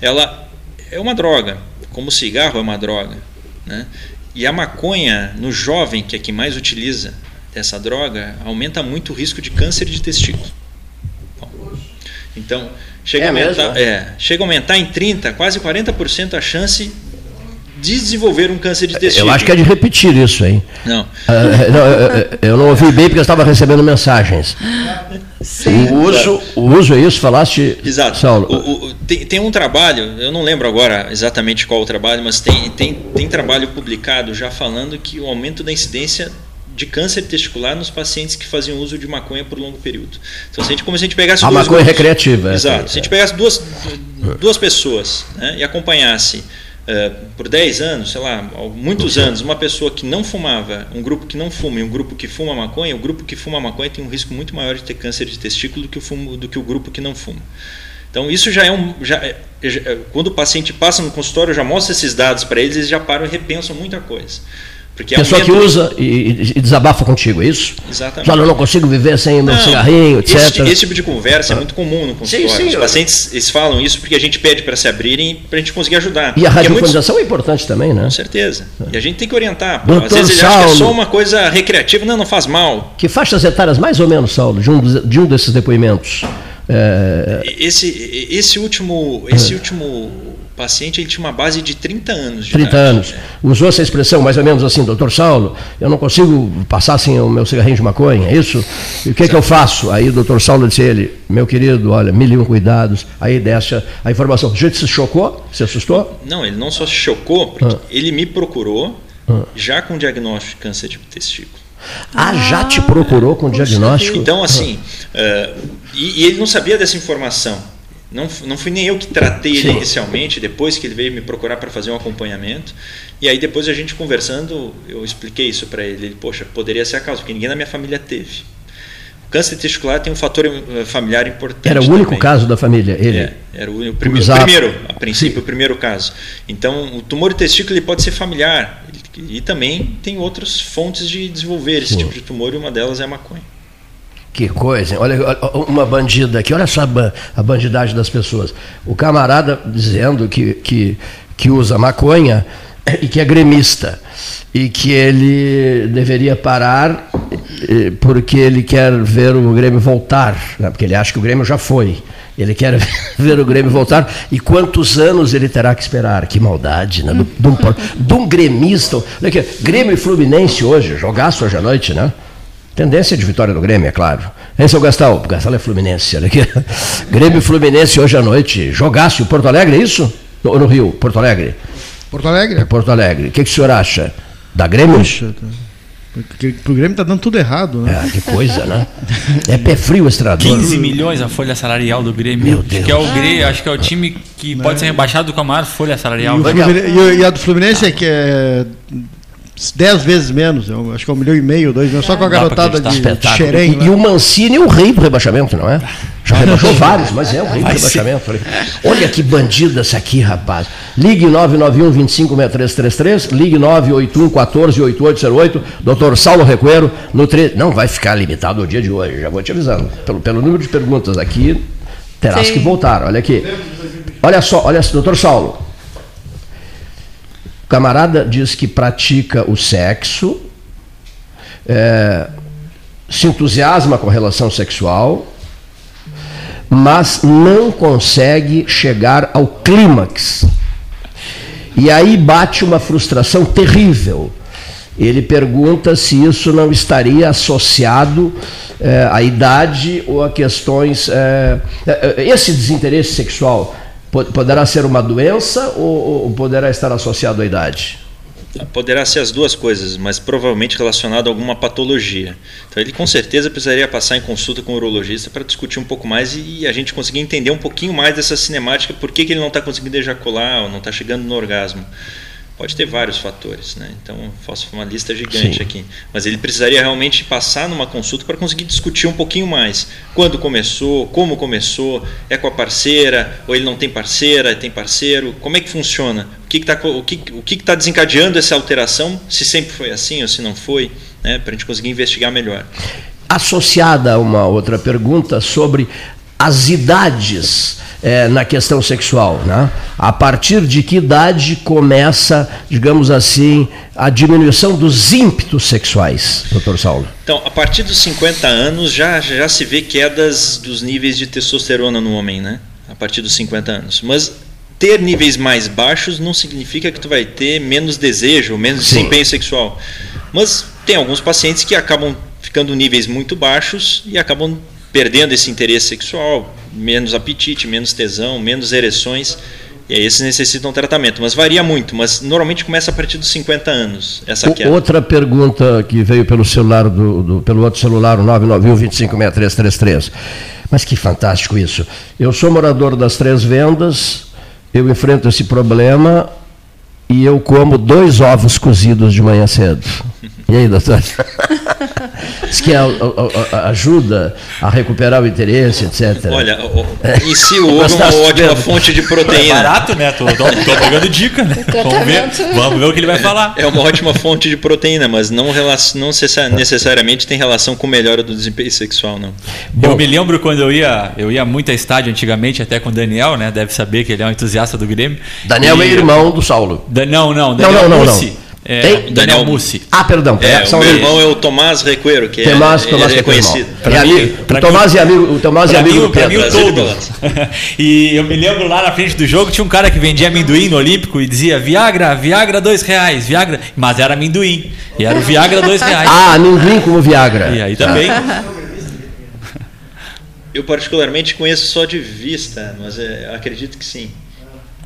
ela é uma droga, como o cigarro é uma droga. Né? E a maconha, no jovem, que é quem mais utiliza dessa droga, aumenta muito o risco de câncer de testículo. Bom, então, chega, é a aumentar, é, chega a aumentar em 30%, quase 40% a chance de desenvolver um câncer de testículo. Eu acho que é de repetir isso, hein? Não. Uh, não eu não ouvi bem porque eu estava recebendo mensagens. Sim. O uso, o uso é isso, falaste, Exato. Saulo? O, o, tem, tem, um trabalho, eu não lembro agora exatamente qual o trabalho, mas tem, tem, tem trabalho publicado já falando que o aumento da incidência de câncer testicular nos pacientes que faziam uso de maconha por longo período. Então, se a gente, como se a gente pegasse a dois maconha grupos, recreativa. Exato. É. Se a gente pegasse duas, duas pessoas né, e acompanhasse uh, por 10 anos, sei lá, muitos anos, uma pessoa que não fumava, um grupo que não fuma e um grupo que fuma maconha, o grupo que fuma maconha tem um risco muito maior de ter câncer de testículo do que o, fumo, do que o grupo que não fuma. Então isso já é um, já, é, quando o paciente passa no consultório, eu já mostra esses dados para eles, eles já param e repensam muita coisa. Porque Pessoa que usa e, e, desabafa contigo, é isso? Exatamente. Fala, eu não consigo viver sem o meu cigarrinho, etc. Esse, esse, tipo de conversa é muito comum no consultório. Sim, sim, Os pacientes eles falam isso porque a gente pede para se abrirem para a gente conseguir ajudar. E a radiofonização é, muito... é, importante também, né? Com certeza. E a gente tem que orientar. Às vezes ele Saulo, acha que é só uma coisa recreativa, não, não faz mal. Que faixas etárias mais ou menos, Saulo, de um, de um desses depoimentos? É... Esse, esse último, esse é. último paciente ele tinha uma base de 30 anos. De 30 idade. anos. Usou essa expressão mais ou menos assim, doutor Saulo, eu não consigo passar sem o meu cigarrinho de maconha, é isso? E o que, é que eu faço? Aí o doutor Saulo disse a ele, meu querido, olha, mil e um cuidados. Aí desce a, informação. O gente se chocou? Se assustou? Não, ele não só se chocou, porque ah. ele me procurou ah. já com diagnóstico de câncer de testículo. Ah, já te procurou com diagnóstico? Então, assim, uh, e, e ele não sabia dessa informação. Não, não fui nem eu que tratei ele inicialmente, depois que ele veio me procurar para fazer um acompanhamento. E aí depois a gente conversando, eu expliquei isso para ele. Ele, poxa, poderia ser a causa, porque ninguém na minha família teve. O câncer testicular tem um fator eh, familiar importante. Era o único também. caso da família, ele? É, era o, o, primeiro, o primeiro, a princípio, Sim. o primeiro caso. Então, o tumor de testículo ele pode ser familiar. E também tem outras fontes de desenvolver esse Sim. tipo de tumor, e uma delas é a maconha. Que coisa, olha, uma bandida aqui, olha só a bandidagem das pessoas. O camarada dizendo que, que, que usa maconha e que é gremista e que ele deveria parar porque ele quer ver o Grêmio voltar, né? porque ele acha que o Grêmio já foi. Ele quer *laughs* ver o Grêmio voltar e quantos anos ele terá que esperar? Que maldade, né? De um gremista. Olha aqui, Grêmio e Fluminense hoje, jogaço hoje à noite, né? Tendência de vitória do Grêmio, é claro. Esse é o Gastal. O Gastal é Fluminense. Olha aqui. *laughs* Grêmio e Fluminense hoje à noite. Jogaço. Porto Alegre, é isso? No, no Rio, Porto Alegre. Porto Alegre? É Porto Alegre. O que, que o senhor acha? Da Grêmio? Puxa, tá. Porque o Grêmio está dando tudo errado, né? É, que coisa, né? É pé frio esse treinador. 15 milhões a folha salarial do Grêmio. Meu Deus. Que é o Grêmio, acho que é o time que pode ser rebaixado com a maior folha salarial. E, e a do Fluminense é que é 10 vezes menos, eu acho que é um milhão e meio, dois milhões, só com a garotada de, de xerém. E, né? e, o Mancini é o rei do rebaixamento, não é? Já rebaixou vários, mas é o rei do rebaixamento. Olha que bandida essa aqui, rapaz. Ligue 991 256333, ligue 981 14 8808, doutor Saulo Recuero, no tre... Não vai ficar limitado ao dia de hoje, já vou te avisando. Pelo, pelo número de perguntas aqui, terás Sim. que voltar. Olha aqui. Olha só, olha, doutor Saulo camarada diz que pratica o sexo, é, se entusiasma com relação sexual, mas não consegue chegar ao clímax. E aí bate uma frustração terrível. Ele pergunta se isso não estaria associado é, à idade ou a questões. É, é esse desinteresse sexual Poderá ser uma doença ou, poderá estar associado à idade? Poderá ser as duas coisas, mas provavelmente relacionado a alguma patologia. Então ele com certeza precisaria passar em consulta com o urologista para discutir um pouco mais e a gente conseguir entender um pouquinho mais dessa cinemática, por que, que ele não está conseguindo ejacular ou não está chegando no orgasmo. Pode ter vários fatores, né? Então faço uma lista gigante Sim. aqui. Mas ele precisaria realmente passar numa consulta para conseguir discutir um pouquinho mais. Quando começou, como começou, é com a parceira, ou ele não tem parceira, tem parceiro, como é que funciona? O que está o que, o que tá desencadeando essa alteração, se sempre foi assim ou se não foi, né? para a gente conseguir investigar melhor. Associada a uma outra pergunta sobre as idades é, na questão sexual. Né? A partir de que idade começa, digamos assim, a diminuição dos ímpetos sexuais, doutor Saulo? Então, a partir dos 50 anos já, já se vê quedas dos níveis de testosterona no homem, né? A partir dos 50 anos. Mas ter níveis mais baixos não significa que tu vai ter menos desejo, menos Sim. desempenho sexual. Mas tem alguns pacientes que acabam ficando níveis muito baixos e acabam perdendo esse interesse sexual, menos apetite, menos tesão, menos ereções. E aí esses necessitam tratamento, mas varia muito, mas normalmente começa a partir dos 50 anos, essa queda. Outra pergunta que veio pelo celular do, do pelo outro celular, o 991 Mas que fantástico isso. Eu sou morador das Três Vendas, eu enfrento esse problema e eu como dois ovos cozidos de manhã cedo. *laughs* E aí, doutor? *laughs* Diz que a, a, a ajuda a recuperar o interesse, etc. Olha, em si o ovo é uma ótima fonte de proteína. É barato, né? Tô, tô, tô pegando dica, né? Vamos ver, vamos ver o que ele vai falar. É uma ótima fonte de proteína, mas não, não necessariamente tem relação com melhora do desempenho sexual, não. Bom, eu me lembro quando eu ia, eu ia muito a estádio antigamente, até com o Daniel, né? Deve saber que ele é um entusiasta do Grêmio. Daniel é e... é irmão do Saulo. Da, não, não, Daniel não, não, não, não. É, Daniel, Daniel Mussi. Ah, perdão. É, o meu irmão é o Tomás Recuero, que Tomás, é, Tomás é conhecido. É amigo, o Tomás é amigo, o Tomás é amigo mim. Mim, todo. *laughs* e eu me lembro lá na frente do jogo tinha um cara que vendia amendoim no Olímpico e dizia Viagra, Viagra dois reais, Viagra, mas era amendoim e era o Viagra dois *laughs* reais. Ah, amendoim como Viagra. E aí também. Eu particularmente conheço só de vista, mas é, acredito que sim.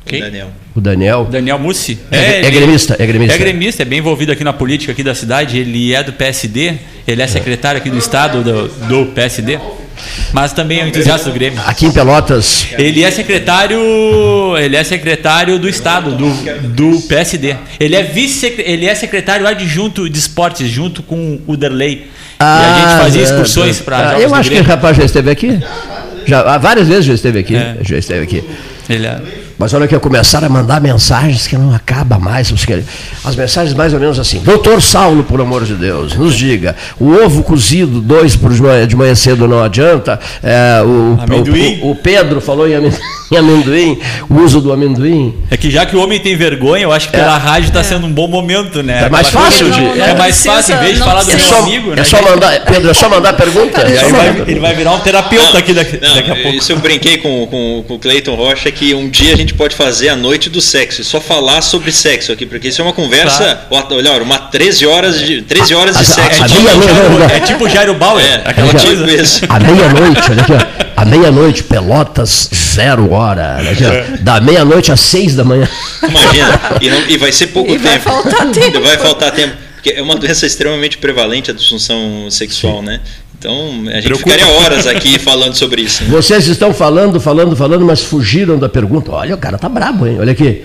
Quem? O Daniel. O Daniel? Daniel Mussi. É, é, é, gremista, é gremista. É gremista, é bem envolvido aqui na política aqui da cidade. Ele é do PSD, ele é secretário aqui do estado do, do PSD. Mas também é um entusiasta do Grêmio. Aqui em Pelotas. Ele é secretário, ele é secretário do estado do, do PSD. Ele é vice, ele é secretário adjunto de esportes junto com o Derley. Ah, e a gente fazia excursões para ah, Eu acho que o rapaz já esteve aqui. Já várias vezes já esteve aqui. É. Já esteve aqui. Ele é mas olha que começaram a mandar mensagens que não acaba mais. As mensagens mais ou menos assim. Doutor Saulo, por amor de Deus, nos diga, o ovo cozido, dois por de manhã cedo não adianta. É, o, o, o, Pedro falou em amendoim, *laughs* em amendoim, o uso do amendoim. É que já que o homem tem vergonha, eu acho que pela é. rádio está é. sendo um bom momento, né? É mais fácil de. é mais fácil, em vez de falar do meu só, amigo. É né? só mandar, Pedro, é só mandar pergunta. Ele vai, ele vai virar um terapeuta não, aqui daqui, não, daqui a pouco. Isso eu brinquei com, com, com o Cleiton Rocha que um dia a gente pode fazer a noite do sexo e só falar sobre sexo aqui, porque isso é uma conversa, claro. olha, uma 13 horas de, 13 horas de a, sexo. A, a, tipo, é tipo Jairo Bauer, é, aquela é, coisa. Isso. A meia-noite, olha aqui, a meia-noite, Pelotas, zero hora. Olha aqui, é. Da meia-noite às seis da manhã. Imagina, e, não, e vai ser pouco e tempo. Vai faltar tempo. Vai faltar tempo. Porque é uma doença extremamente prevalente a disfunção sexual, Sim. né? Então, a gente Preocupa. ficaria horas aqui *laughs* falando sobre isso. Né? Vocês estão falando, falando, falando, mas fugiram da pergunta. Olha, o cara tá brabo, hein? Olha aqui.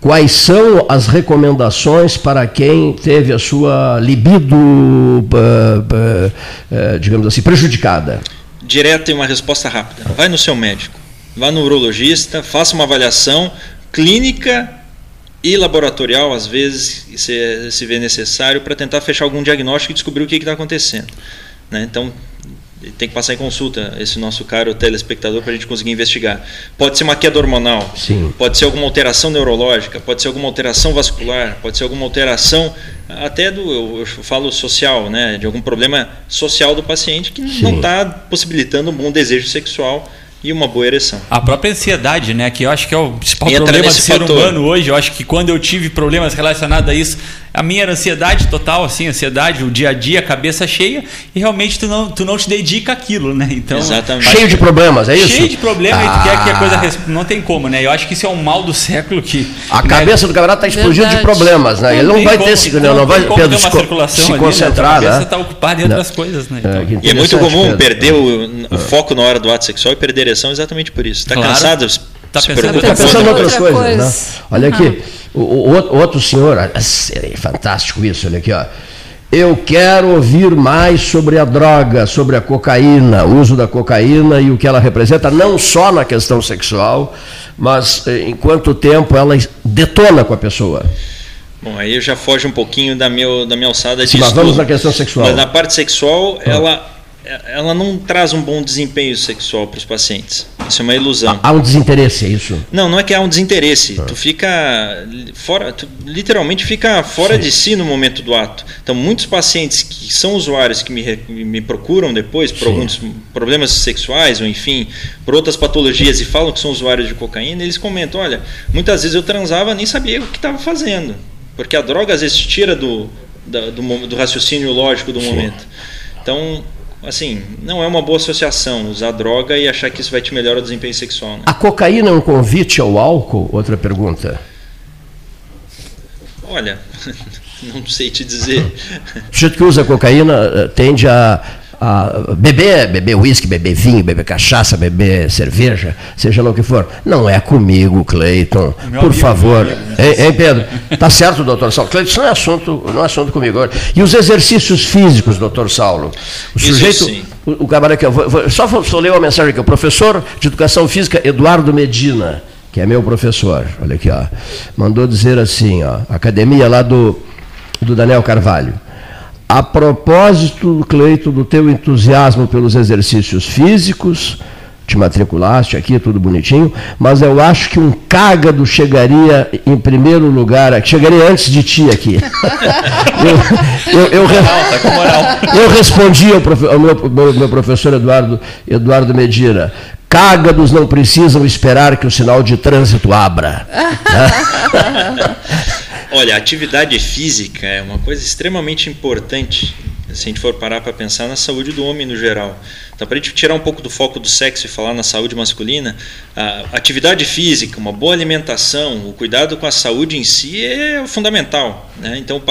Quais são as recomendações para quem teve a sua libido, uh, uh, uh, digamos assim, prejudicada? Direto e uma resposta rápida. Vai no seu médico, vá no urologista, faça uma avaliação clínica e laboratorial, às vezes, se, se vê necessário, para tentar fechar algum diagnóstico e descobrir o que está acontecendo. Né? Então, tem que passar em consulta esse nosso caro telespectador para a gente conseguir investigar. Pode ser uma queda hormonal, Sim. pode ser alguma alteração neurológica, pode ser alguma alteração vascular, pode ser alguma alteração até do, eu, falo social, né, de algum problema social do paciente que Sim. não está possibilitando um bom desejo sexual e uma boa ereção. A própria ansiedade, né, que eu acho que é o principal Entra problema do ser fator. humano hoje. Eu acho que quando eu tive problemas relacionados a isso, a minha era ansiedade total, assim, ansiedade, o dia a dia, cabeça cheia, e realmente tu não, tu não te dedica àquilo, né? Então, Exatamente. Cheio de problemas, é isso? Cheio de problemas, ah. e tu quer que a coisa ah. não tem como, né? Eu acho que isso é um mal do século que a né? cabeça do camarada está explodindo de problemas, né? Ele não, vai ter se, não, não vai Pedro, uma circulação se ali, concentrar, né? A cabeça está ocupada em outras coisas, né? É, então, é, e é muito comum Pedro. perder o, o, foco na hora do ato sexual e perder a ereção exatamente por isso. Está claro. cansado? Está pensando, tá pensando em outras coisas, coisa. né? Olha aqui. O, o, outro senhor, é fantástico isso, olha aqui, ó. Eu quero ouvir mais sobre a droga, sobre a cocaína, o uso da cocaína e o que ela representa, não só na questão sexual, mas eh, em quanto tempo ela detona com a pessoa. Bom, aí já foge um pouquinho da, meu, da minha alçada de Sim, Mas vamos na questão sexual. Mas na parte sexual, ah. ela ela não traz um bom desempenho sexual para os pacientes. Isso é uma ilusão. Há um desinteresse, é isso? Não, não é que há um desinteresse. Ah. Tu fica fora, tu literalmente fica fora Sim. de si no momento do ato. Então, muitos pacientes que são usuários que me, me procuram depois por Sim. alguns problemas sexuais ou enfim, por outras patologias e falam que são usuários de cocaína, eles comentam: olha, muitas vezes eu transava nem sabia o que estava fazendo, porque a droga às vezes tira do, da, do, do, raciocínio lógico do Sim. momento. Então assim, não é uma boa associação usar droga e achar que isso vai te melhorar o desempenho sexual. Né? A cocaína é um convite ao álcool? Outra pergunta. Olha, *laughs* não sei te dizer. O sujeito que usa cocaína eh, tende a, a beber, beber uísque, beber vinho, beber cachaça, beber cerveja, seja lá o que for. Não é comigo, Cleiton. Por amigo, favor. Hein, hein, Pedro? Tá certo, doutor Saulo. Cleiton, isso não é assunto, não é assunto comigo. E os exercícios físicos, doutor Saulo? O sujeito. Isso, o, o camarada que eu vou, vou, só vou ler uma mensagem aqui. O professor de educação física, Eduardo Medina que é meu professor, olha aqui, ó, mandou dizer assim, ó, academia lá do, do Daniel Carvalho. A propósito, Cleito, do teu entusiasmo pelos exercícios físicos, te matriculaste aqui, tudo bonitinho, mas eu acho que um cágado chegaria em primeiro lugar, chegaria antes de ti aqui. *laughs* eu, eu, eu, tá eu, respondi ao, profe, ao meu, meu, meu, professor Eduardo, Eduardo Medina, cágados não precisam esperar que o sinal de trânsito abra. *laughs* Olha, atividade física é uma coisa extremamente importante se a gente for parar para pensar na saúde do homem no geral. Então, para a gente tirar um pouco do foco do sexo e falar na saúde masculina, a atividade física, uma boa alimentação, o cuidado com a saúde em si é fundamental. Né? Então,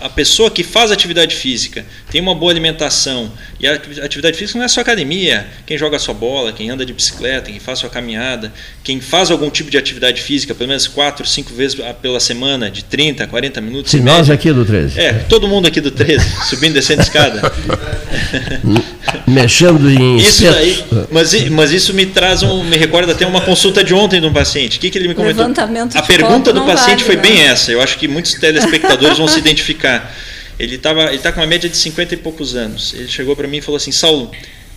a pessoa que faz atividade física tem uma boa alimentação, e a atividade física não é só academia, quem joga sua bola, quem anda de bicicleta, quem faz sua caminhada, quem faz algum tipo de atividade física, pelo menos 4, 5 vezes pela semana, de 30, 40 minutos. Sim, nós aqui do 13. É, todo mundo aqui do 13, subindo e descendo escada. *laughs* Mexendo em. Isso daí, mas, mas isso me traz um. me recorda até uma consulta de ontem de um paciente. O que, que ele me comentou? Levantamento a pergunta do paciente vale, foi bem né? essa. Eu acho que muitos telespectadores vão se identificar. Ele estava ele tá com uma média de 50 e poucos anos. Ele chegou para mim e falou assim: Saulo,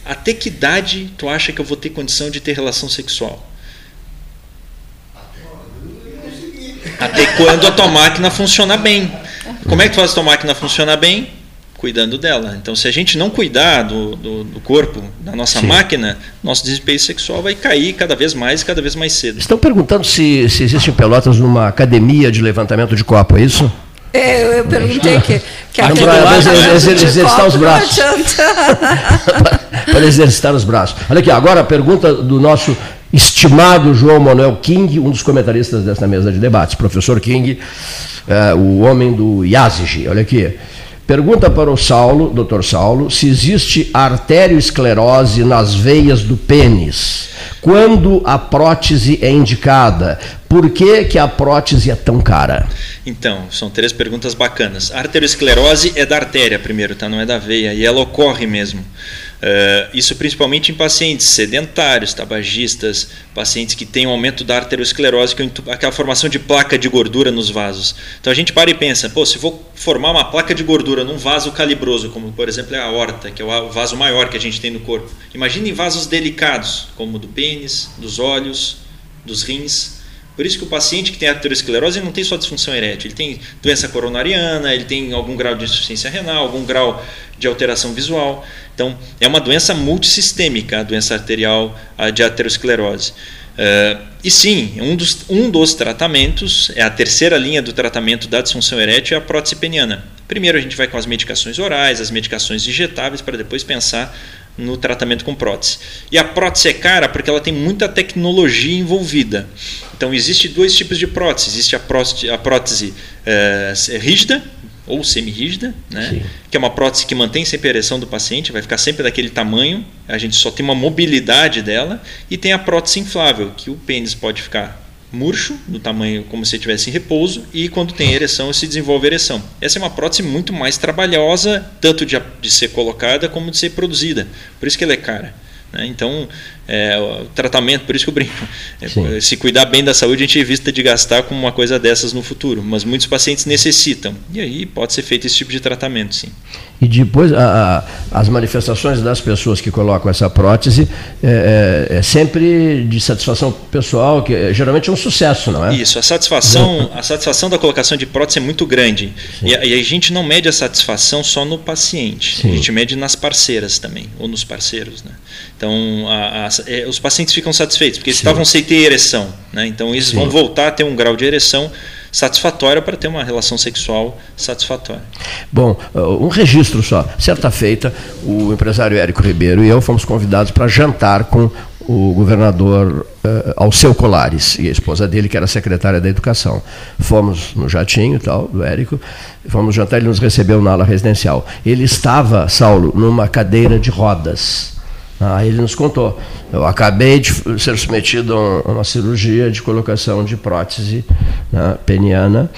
até que idade tu acha que eu vou ter condição de ter relação sexual? Até quando a tua máquina funciona bem. Como é que tu faz a tua máquina funcionar bem? Cuidando dela. Então, se a gente não cuidar do, do, do corpo, da nossa Sim. máquina, nosso desempenho sexual vai cair cada vez mais e cada vez mais cedo. Estão perguntando se, se existe em Pelotas numa academia de levantamento de copo, é isso? É, eu, eu perguntei que, que aqui para exercitar os braços. *laughs* para exercitar os braços. Olha aqui, agora a pergunta do nosso estimado João Manuel King, um dos comentaristas desta mesa de debates. Professor King, é, o homem do Yazigi. Olha aqui. Pergunta para o Saulo, doutor Saulo, se existe arteriosclerose nas veias do pênis. Quando a prótese é indicada? Por que, que a prótese é tão cara? Então, são três perguntas bacanas. A arteriosclerose é da artéria, primeiro, tá? não é da veia, e ela ocorre mesmo. Uh, isso principalmente em pacientes sedentários, tabagistas, pacientes que têm um aumento da arteriosclerose, que é aquela formação de placa de gordura nos vasos. Então a gente para e pensa, pô, se vou formar uma placa de gordura num vaso calibroso, como por exemplo é a aorta, que é o vaso maior que a gente tem no corpo. Imagine em vasos delicados, como o do pênis, dos olhos, dos rins. Por isso que o paciente que tem arteriosclerose não tem só disfunção erétil, ele tem doença coronariana, ele tem algum grau de insuficiência renal, algum grau de alteração visual. Então, é uma doença multissistêmica, a doença arterial a de arteriosclerose. Uh, e sim, um dos, um dos tratamentos, é a terceira linha do tratamento da disfunção erétil, é a prótese peniana. Primeiro a gente vai com as medicações orais, as medicações injetáveis, para depois pensar no tratamento com prótese. E a prótese é cara porque ela tem muita tecnologia envolvida. Então, existe dois tipos de prótese. Existe a prótese, a prótese é, rígida ou semi-rígida, né? que é uma prótese que mantém sempre a ereção do paciente, vai ficar sempre daquele tamanho, a gente só tem uma mobilidade dela, e tem a prótese inflável, que o pênis pode ficar murcho, do tamanho como se estivesse em repouso, e quando tem ereção se desenvolve ereção. Essa é uma prótese muito mais trabalhosa, tanto de, de ser colocada como de ser produzida. Por isso que ela é cara. Né? Então, é, o tratamento, por isso que eu brinco. É, se cuidar bem da saúde, a gente evita de gastar com uma coisa dessas no futuro. Mas muitos pacientes necessitam. E aí pode ser feito esse tipo de tratamento, sim. E depois, a, a, as manifestações das pessoas que colocam essa prótese é, é, é sempre de satisfação pessoal, que é, geralmente é um sucesso, não é? Isso, a satisfação, *laughs* a satisfação da colocação de prótese é muito grande. E a, e a, gente não mede a satisfação só no paciente, sim. a gente mede nas parceiras também, ou nos parceiros. Né? Então, a, é, os pacientes ficam satisfeitos, porque eles estavam sem ter ereção. Né? Então, eles Sim. vão voltar a ter um grau de ereção satisfatória para ter uma relação sexual satisfatória. Bom, uh, um registro só. Certa feita, o empresário Érico Ribeiro e eu fomos convidados para jantar com o governador uh, Alceu Colares e a esposa dele, que era secretária da Educação. Fomos no jatinho e tal, do Érico, fomos jantar, ele nos recebeu na ala residencial. Ele estava, Saulo, numa cadeira de rodas. Aí ele nos contou. Eu acabei de ser submetido a uma cirurgia de colocação de prótese né, peniana.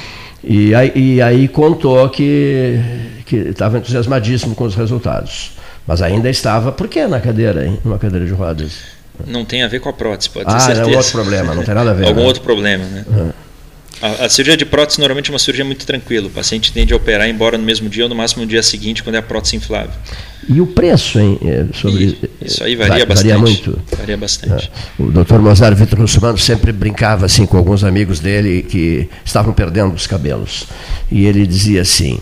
E aí, e aí contou que, que estava entusiasmadíssimo com os resultados. Mas ainda estava, por que na cadeira, hein? Numa cadeira de rodas? Não tem a ver com a prótese, pode ah, ter certeza. Ah, é um outro problema, não tem nada a ver. *laughs* Algum né? outro problema, né? Uhum. A, a, cirurgia de prótese normalmente é uma cirurgia muito tranquila. O paciente tende a operar embora no mesmo dia ou no máximo no dia seguinte, quando é a prótese inflável. E o preço, hein? É, sobre, e, isso aí varia, bastante. Varia muito. Varia bastante. É. O doutor Mozart Vitor Russomano sempre brincava assim com alguns amigos dele que estavam perdendo os cabelos. E ele dizia assim: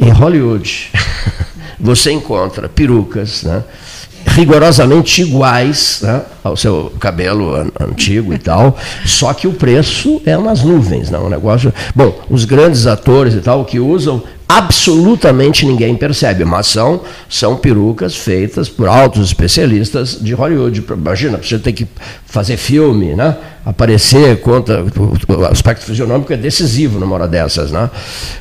em Hollywood, *laughs* você encontra perucas, né? Rigorosamente iguais né, ao seu cabelo an antigo e tal, só que o preço é nas nuvens, não? Né, um negócio. Bom, os grandes atores e tal que usam absolutamente ninguém percebe, mas são, são perucas feitas por altos especialistas de Hollywood. Imagina, você tem que fazer filme, né? aparecer, conta, o aspecto fisionômico é decisivo numa hora dessas. Né?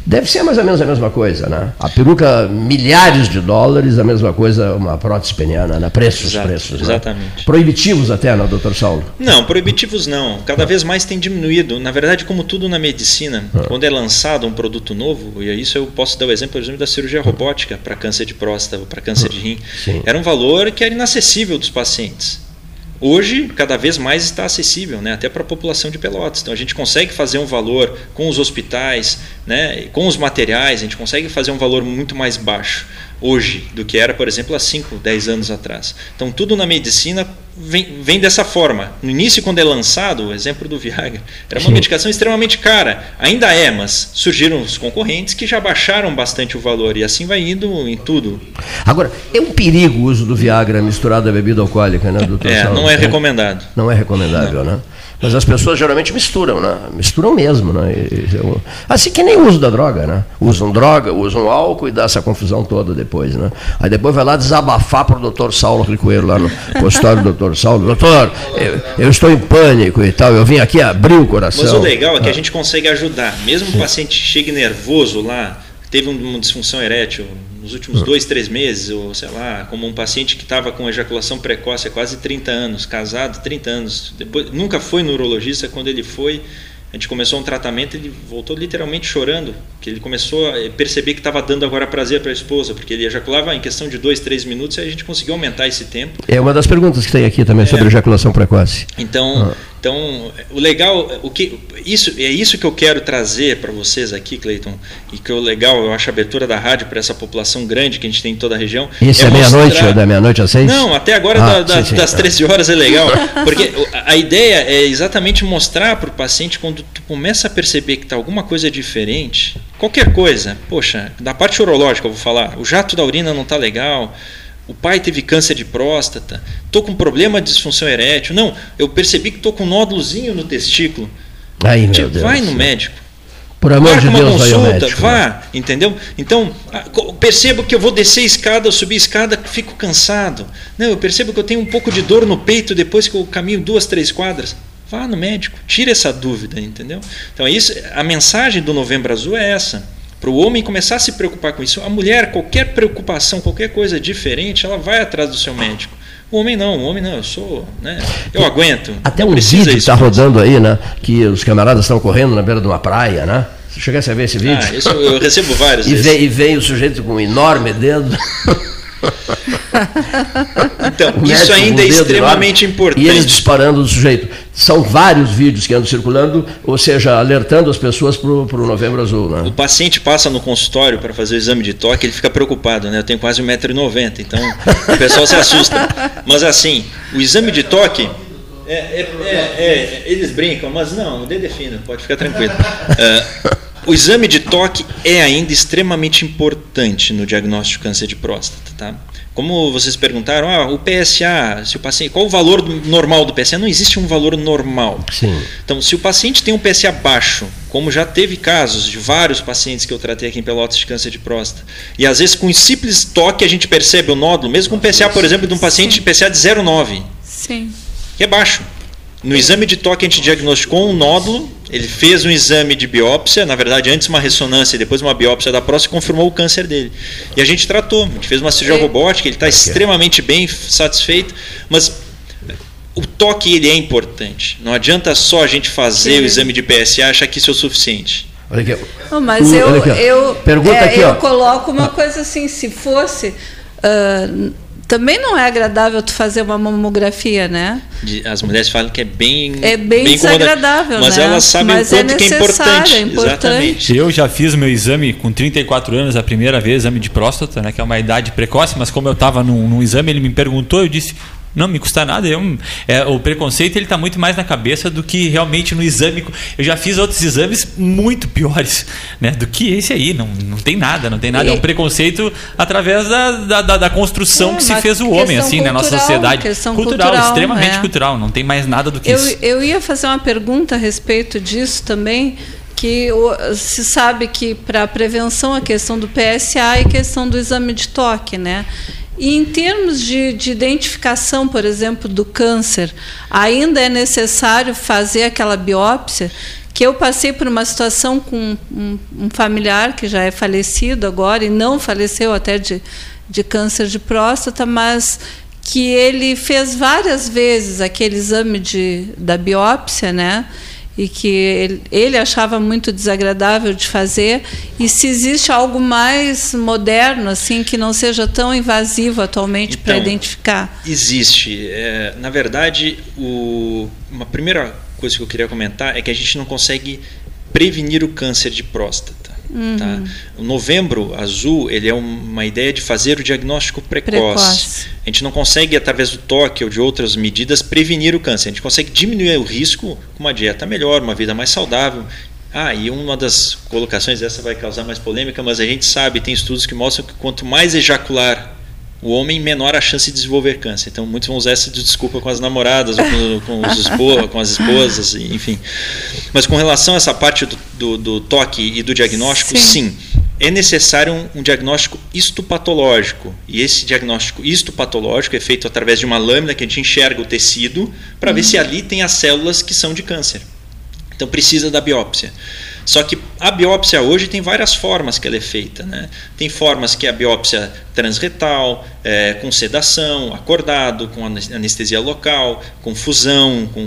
Deve ser mais ou menos a mesma coisa. Né? A peruca, milhares de dólares, a mesma coisa uma prótese peniana, né? preços, Exato, preços. Né? Exatamente. Né? Proibitivos até, não, doutor Saulo? Não, proibitivos não. Cada vez mais tem diminuído. Na verdade, como tudo na medicina, ah. quando é lançado um produto novo, e isso eu posso dar o exemplo, por exemplo, da cirurgia robótica para câncer de próstata, para câncer de rim, Sim. era um valor que era inacessível dos pacientes. Hoje, cada vez mais está acessível, né? até para a população de Pelotas. Então, a gente consegue fazer um valor com os hospitais, né? com os materiais, a gente consegue fazer um valor muito mais baixo hoje do que era, por exemplo, há 5, 10 anos atrás. Então, tudo na medicina vem, vem dessa forma. No início, quando é lançado, o exemplo do Viagra, era uma medicação extremamente cara. Ainda é, mas surgiram os concorrentes que já baixaram bastante o valor e assim vai indo em tudo. Agora, é um perigo o uso do Viagra misturado à bebida alcoólica, né, doutor? É, não é recomendado. Não é recomendável, não. né? Mas as pessoas geralmente misturam, né? Misturam mesmo, né? Assim que nem o uso da droga, né? Usam droga, usam álcool e dá essa confusão toda depois, né? Aí depois vai lá desabafar para o doutor Saulo Ricoeiro, lá no consultório do doutor Saulo. Doutor, eu, eu, estou em pânico e tal, eu vim aqui abrir o coração. Mas o legal é que a ah. gente consegue ajudar. Mesmo o paciente chegue nervoso lá, teve uma disfunção erétil nos últimos ah. dois, três meses, ou sei lá, como um paciente que estava com ejaculação precoce há quase 30 anos, casado 30 anos, depois nunca foi neurologista, quando ele foi, a gente começou um tratamento, ele voltou literalmente chorando, que ele começou a perceber que estava dando agora prazer para a esposa, porque ele ejaculava em questão de dois, três minutos e a gente conseguiu aumentar esse tempo. É uma das perguntas que tem aqui também é. sobre ejaculação precoce. Então, ah. então o legal, o que isso é isso que eu quero trazer para vocês aqui, Cleiton, e que o legal, eu acho a abertura da rádio para essa população grande que a gente tem em toda a região. Isso é, é meia-noite, mostrar... da meia-noite às seis? Não, até agora ah, da, da, sim, sim, das tá. 13 horas é legal, *laughs* porque a ideia é exatamente mostrar para o paciente quando tu começa a perceber que está alguma coisa diferente, qualquer coisa, poxa, da parte urológica eu vou falar, o jato da urina não está legal, o pai teve câncer de próstata, estou com problema de disfunção erétil, não, eu percebi que estou com um nódulozinho no testículo. Aí, meu Deus. Vai no médico. Por amor de Deus, consulta, vai médico, vá, né? entendeu? Então, percebo que eu vou descer a escada, subir a escada, fico cansado. Não, eu percebo que eu tenho um pouco de dor no peito depois que eu caminho duas, três quadras. Vá no médico, tire essa dúvida, entendeu? Então, isso, a mensagem do Novembro Azul é essa. Para o homem começar a se preocupar com isso. A mulher, qualquer preocupação, qualquer coisa diferente, ela vai atrás do seu médico. O homem não, o homem não, eu sou, né? Eu aguento. Até um vídeo está rodando aí, né? Que os camaradas estão correndo na beira de uma praia, né? Você chegasse a ver esse vídeo? Ah, isso eu recebo vários. e, vem, e vem o sujeito com um enorme dedo. *laughs* Então, isso ainda é extremamente importante. E eles disparando o sujeito. São vários vídeos que andam circulando, ou seja, alertando as pessoas para o Novembro Azul. Né? O paciente passa no consultório para fazer o exame de toque, ele fica preocupado, né? Eu tenho quase 1,90m, então o pessoal se assusta. Mas assim, o exame de toque. É, é, é, é eles brincam, mas não, o dedo é fino, pode ficar tranquilo. O exame de toque é ainda extremamente importante no diagnóstico de câncer de próstata. Tá? como vocês perguntaram, ah, o PSA, se o paciente, qual o valor normal do PSA? Não existe um valor normal. Sim. Então, se o paciente tem um PSA baixo, como já teve casos de vários pacientes que eu tratei aqui em Pelotas de câncer de próstata, e às vezes com um simples toque a gente percebe o nódulo, mesmo com um PSA, por exemplo, de um paciente Sim. de PSA de 0,9. Sim. Que é baixo. No exame de toque a gente diagnosticou um nódulo, ele fez um exame de biópsia, na verdade antes uma ressonância e depois uma biópsia da próstata e confirmou o câncer dele. E a gente tratou, a gente fez uma cirurgia robótica, ele está extremamente bem satisfeito, mas o toque ele é importante. Não adianta só a gente fazer Sim. o exame de PSA e achar que isso é o suficiente. Olha aqui. Oh, mas uh, eu, eu, Pergunta é, aqui, eu ó. coloco uma coisa assim, se fosse uh, também não é agradável tu fazer uma mamografia, né? As mulheres falam que é bem é bem, bem desagradável, mas né? elas sabem mas o quanto é que é importante. é importante. Exatamente. Eu já fiz meu exame com 34 anos, a primeira vez, exame de próstata, né, que é uma idade precoce, mas como eu estava num, num exame, ele me perguntou, eu disse, não me custa nada. Eu, é, o preconceito ele está muito mais na cabeça do que realmente no exame. Eu já fiz outros exames muito piores né, do que esse aí. Não, não tem nada, não tem nada. E... É um preconceito através da, da, da construção é, que se fez o homem assim cultural, na nossa sociedade. Cultural, cultural extremamente é. cultural. Não tem mais nada do que eu, isso. Eu ia fazer uma pergunta a respeito disso também que se sabe que para a prevenção a questão do PSA e a questão do exame de toque, né? E em termos de, de, identificação, por exemplo, do câncer, ainda é necessário fazer aquela biópsia? Que eu passei por uma situação com um, um familiar que já é falecido agora e não faleceu até de, de câncer de próstata, mas que ele fez várias vezes aquele exame de, da biópsia, né? E que ele, ele, achava muito desagradável de fazer. E se existe algo mais moderno assim que não seja tão invasivo atualmente então, para identificar? existe. É, na verdade o, uma primeira coisa que eu queria comentar é que a gente não consegue prevenir o câncer de próstata Uhum. Tá? O novembro azul ele é uma ideia de fazer o diagnóstico precoce. precoce. A gente não consegue, através do toque ou de outras medidas, prevenir o câncer. A gente consegue diminuir o risco com uma dieta melhor, uma vida mais saudável. Ah, e uma das colocações, essa vai causar mais polêmica, mas a gente sabe, tem estudos que mostram que quanto mais ejacular o homem, menor a chance de desenvolver câncer. Então, muitos vão usar essa de desculpa com as namoradas, ou com, *laughs* com, os espo, com as esposas, enfim. Mas com relação a essa parte do, do, do toque e do diagnóstico, sim. sim é necessário um, um, diagnóstico histopatológico. E esse diagnóstico histopatológico é feito através de uma lâmina que a gente enxerga o tecido para uhum. ver se ali tem as células que são de câncer. Então precisa da biópsia. Só que a biópsia hoje tem várias formas que ela é feita. Né? Tem formas que é a biópsia transretal, é, com sedação, acordado, com anestesia local, com fusão, com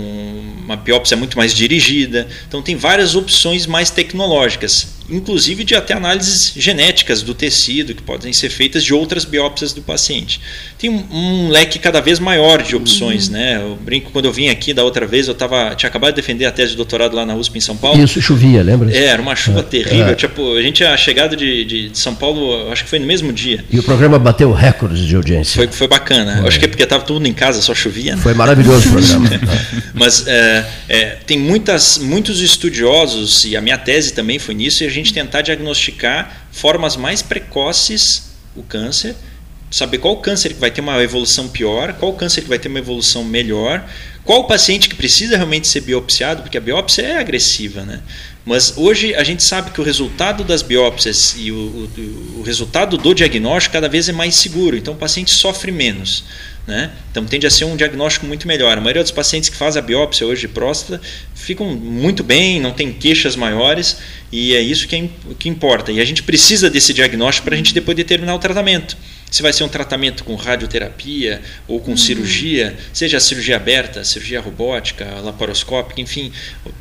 uma biópsia muito mais dirigida. Então tem várias opções mais tecnológicas inclusive de até análises genéticas do tecido que podem ser feitas de outras biópsias do paciente. Tem um, um leque cada vez maior de opções, uhum. né? Eu brinco quando eu vim aqui da outra vez, eu tava, tinha acabado de defender a tese de doutorado lá na USP em São Paulo. Isso chovia, lembra? É, era uma chuva é, terrível. É. Tipo, a gente a chegada de, de, São Paulo, acho que foi no mesmo dia. E o programa bateu recordes de audiência. Foi, foi bacana. Acho que é porque estava tudo em casa, só chovia. Né? Foi maravilhoso o programa. *laughs* Mas é, é, tem muitas, muitos estudiosos e a minha tese também foi nisso e a gente tentar diagnosticar formas mais precoces o câncer, saber qual câncer que vai ter uma evolução pior, qual câncer que vai ter uma evolução melhor, qual paciente que precisa realmente ser biopsiado, porque a biópsia é agressiva, né? Mas hoje a gente sabe que o resultado das biópsias e o, o, o resultado do diagnóstico cada vez é mais seguro, então o paciente sofre menos. Né? Então tende a ser um diagnóstico muito melhor. A maioria dos pacientes que faz a biópsia hoje de próstata ficam muito bem, não tem queixas maiores e é isso que, é, que importa. E a gente precisa desse diagnóstico para a gente depois determinar o tratamento. Se vai ser um tratamento com radioterapia ou com uhum. cirurgia, seja a cirurgia aberta, cirurgia robótica, laparoscópica, enfim.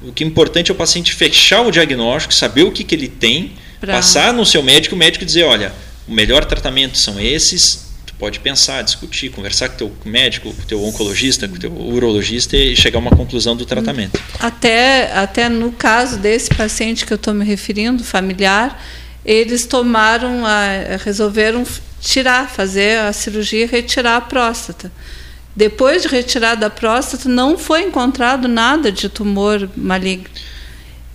O que é importante é o paciente fechar o diagnóstico, saber o que, que ele tem, pra... passar no seu médico, o médico dizer, olha, o melhor tratamento são esses, pode pensar, discutir, conversar com o teu médico, com o teu oncologista, com o teu urologista e chegar a uma conclusão do tratamento. Até, até no caso desse paciente que eu estou me referindo, familiar, eles tomaram, a, resolveram tirar, fazer a cirurgia e retirar a próstata. Depois de retirar da próstata, não foi encontrado nada de tumor maligno.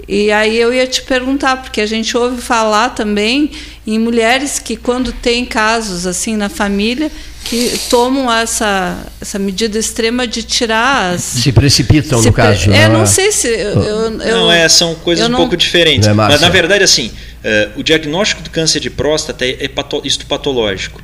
E aí eu ia te perguntar, porque a gente ouve falar também em mulheres que quando tem casos assim na família que tomam essa, essa medida extrema de tirar as... Se precipitam se no caso. É, não, não é? sei se... Eu, eu, não, é, são coisas um não, pouco diferentes. É, Mas, na verdade, assim, uh, o diagnóstico do câncer de próstata é, é pato, histopatológico.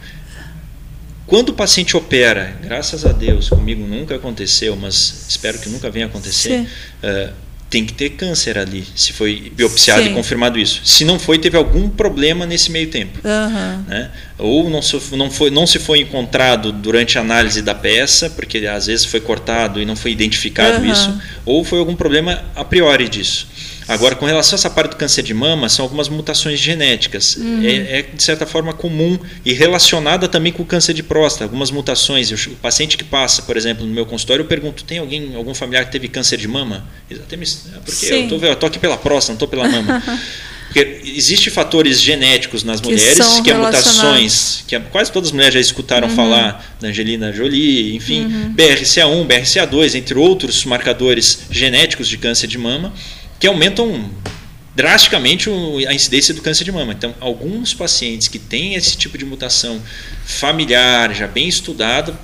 Quando o paciente opera, graças a Deus, comigo nunca aconteceu, mas espero que nunca venha acontecer, uh, tem que ter câncer ali, se foi biopsiado Sim. e confirmado isso. Se não foi, teve algum problema nesse meio tempo. Uhum. Né? Ou não se, não, foi, não se foi encontrado durante a análise da peça, porque às vezes foi cortado e não foi identificado uhum. isso, ou foi algum problema a priori disso. Agora, com relação a essa parte do câncer de mama, são algumas mutações genéticas. Uhum. É, é, de certa forma, comum e relacionada também com o câncer de próstata. Algumas mutações. O paciente que passa, por exemplo, no meu consultório, eu pergunto: tem alguém, algum familiar que teve câncer de mama? Exatamente. É porque Sim. eu estou aqui pela próstata, não estou pela mama. *laughs* Porque existem fatores genéticos nas que mulheres, que é mutações, que quase todas as mulheres já escutaram uhum. falar da Angelina Jolie, enfim, uhum. BRCA1, BRCA2, entre outros marcadores genéticos de câncer de mama que aumentam drasticamente a incidência do câncer de mama. Então, alguns pacientes que têm esse tipo de mutação familiar, já bem estudado,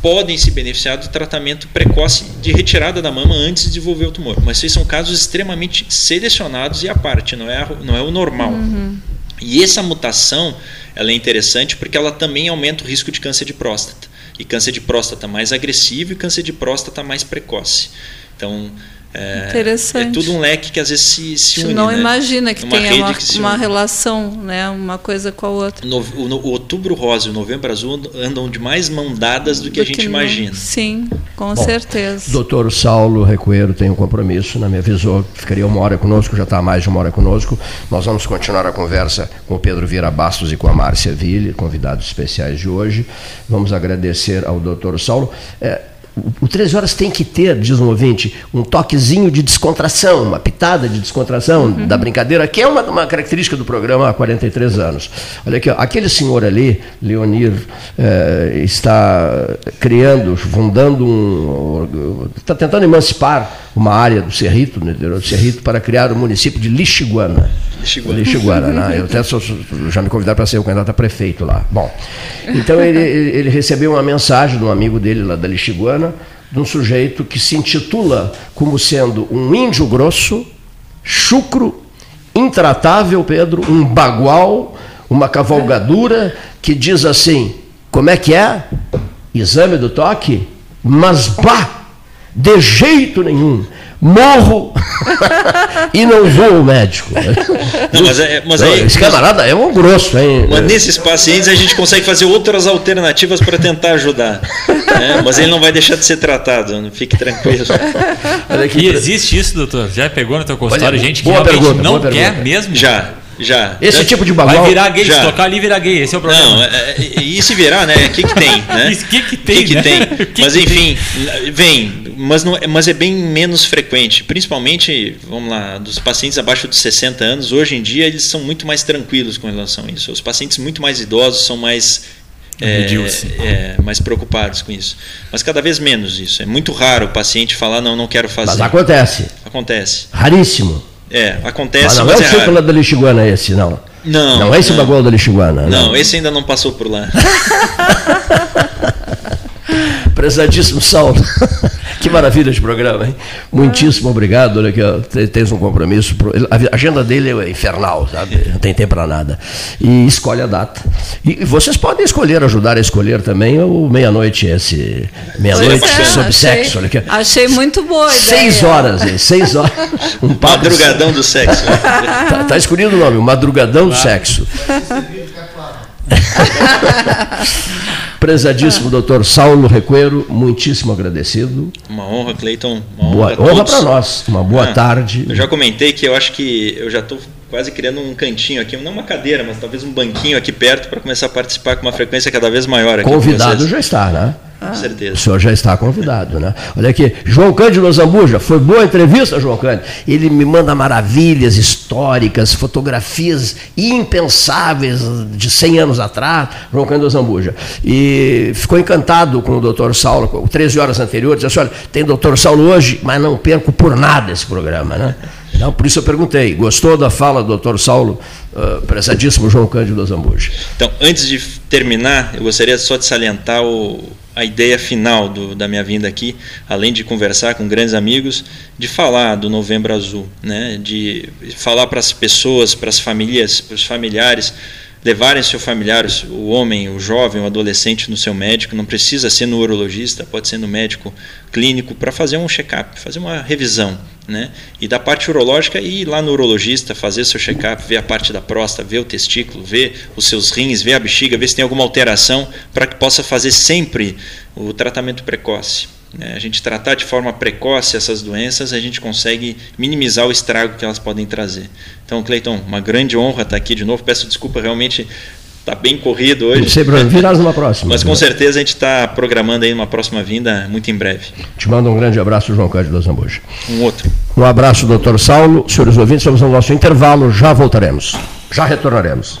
podem se beneficiar do tratamento precoce de retirada da mama antes de desenvolver o tumor. Mas esses são casos extremamente selecionados e à parte, não é, não é o normal. Uhum. E essa mutação ela é interessante porque ela também aumenta o risco de câncer de próstata. E câncer de próstata mais agressivo e câncer de próstata mais precoce. Então, é, Interessante. É tudo um leque que às vezes se, se une. não né? imagina que tenha uma, que uma relação, né? uma coisa com a outra. No, o, o, outubro rosa e o novembro azul andam de mais mão dadas do que do a gente que imagina. Sim, com Bom, certeza. Doutor Saulo Recoeiro tem um compromisso, né? me avisou, ficaria uma hora conosco, já está mais de uma hora conosco. Nós vamos continuar a conversa com o Pedro Vieira Bastos e com a Márcia Ville, convidados especiais de hoje. Vamos agradecer ao doutor Saulo. É, o 13 horas tem que ter, diz um ouvinte, um toquezinho de descontração, uma pitada de descontração uhum. da brincadeira, que é uma, uma, característica do programa há 43 anos. Olha aqui, ó, aquele senhor ali, Leonir, eh, está criando, fundando um. está tentando emancipar uma área do Cerrito, né, do Cerrito, para criar o município de Lixiguana. Lixiguana. Lixiguana, né? Eu até sou, já me convidaram para ser o candidato a prefeito lá. Bom, então ele, ele recebeu uma mensagem de um amigo dele lá da Lixiguana, de um sujeito que se intitula como sendo um índio grosso, chucro, intratável, Pedro, um bagual, uma cavalgadura, que diz assim: como é que é? Exame do toque? Mas bah! De jeito nenhum morro e não vou ao médico. Não, mas, é, mas aí, Esse camarada é um grosso, hein? Mas nesses pacientes a gente consegue fazer outras alternativas para tentar ajudar. Né? Mas ele não vai deixar de ser tratado, não fique tranquilo. e existe isso, doutor? Já pegou no teu consultório Olha, gente que realmente pergunta, não quer mesmo? Já. Já. Esse tipo de bagual. Vai virar gay, já. se tocar ali virar gay, esse é o problema. Não, é, é, e se virar, né? O que, que tem? Né? *laughs* O que, que tem? que, né? tem? *laughs* que mas que enfim, tem? vem, mas, não, mas é bem menos frequente. Principalmente, vamos lá, dos pacientes abaixo de 60 anos, hoje em dia eles são muito mais tranquilos com relação a isso. Os pacientes muito mais idosos são mais é, é, mais preocupados com isso. Mas cada vez menos isso. É muito raro o paciente falar, não, não quero fazer. Mas acontece. Acontece. Raríssimo. É, acontece. Mas não é o é círculo da Lixiguana esse, não. Não. Não é esse não. bagual da Lixiguana. Não, não, esse ainda não passou por lá. *laughs* Prezadíssimo Saulo. *laughs* que maravilha de programa, hein? Muitíssimo obrigado. Olha aqui, ó, tens um compromisso. Pro... A agenda dele é infernal, sabe? Não tem tempo para nada. E escolhe a data. E vocês podem escolher, ajudar a escolher também o meia-noite esse. Meia-noite é, sobre achei, sexo. Olha aqui. Achei muito boa. Seis horas, hein? Seis horas. *laughs* Um Madrugadão do sexo. tá, tá escolhido o nome, o Madrugadão do sexo. *laughs* Prezadíssimo doutor Saulo Recuero, muitíssimo agradecido. Uma honra, Cleiton. Uma honra, honra para nós. Uma boa ah, tarde. Eu já comentei que eu acho que eu já estou quase criando um cantinho aqui, não uma cadeira, mas talvez um banquinho aqui perto para começar a participar com uma frequência cada vez maior. Aqui Convidado já está, né? Com certeza. O senhor já está convidado, né? Olha aqui, João Cândido Zambuja, foi boa a entrevista, João Cândido. Ele me manda maravilhas históricas, fotografias impensáveis de 100 anos atrás, João Cândido Zambuja. E ficou encantado com o doutor Saulo, 13 horas anteriores, disse assim, olha, tem doutor Saulo hoje, mas não perco por nada esse programa, né? Não, por isso eu perguntei. Gostou da fala do doutor Saulo, uh, prezadíssimo João Cândido Zambuja? Então, antes de terminar, eu gostaria só de salientar o, a ideia final do, da minha vinda aqui, além de conversar com grandes amigos, de falar do Novembro Azul, né? de falar para as pessoas, para as famílias, para os familiares, levarem seu familiar, o homem, o jovem, o adolescente no seu médico, não precisa ser no urologista, pode ser no médico clínico para fazer um check-up, fazer uma revisão, né? E da parte urológica ir lá no urologista, fazer seu check-up, ver a parte da próstata, ver o testículo, ver os seus rins, ver a bexiga, ver se tem alguma alteração para que possa fazer sempre o tratamento precoce. Né? A gente tratar de forma precoce essas doenças, a gente consegue minimizar o estrago que elas podem trazer. Então, Cleiton, uma grande honra estar aqui de novo. Peço desculpa, realmente está bem corrido hoje. Não sei, Bruno, virás numa próxima. Mas com certeza a gente está programando aí uma próxima vinda muito em breve. Te mando um grande abraço, João Cândido Zambuja. Um outro. Um abraço, doutor Saulo. Senhores ouvintes, vamos ao nosso intervalo. Já voltaremos. Já retornaremos.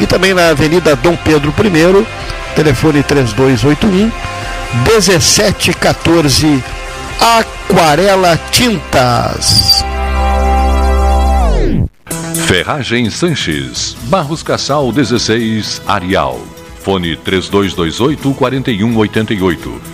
e também na Avenida Dom Pedro I, telefone 3281 1714 Aquarela Tintas. Ferragem Sanches, Barros Cassal 16, Arial. Fone 3228 4188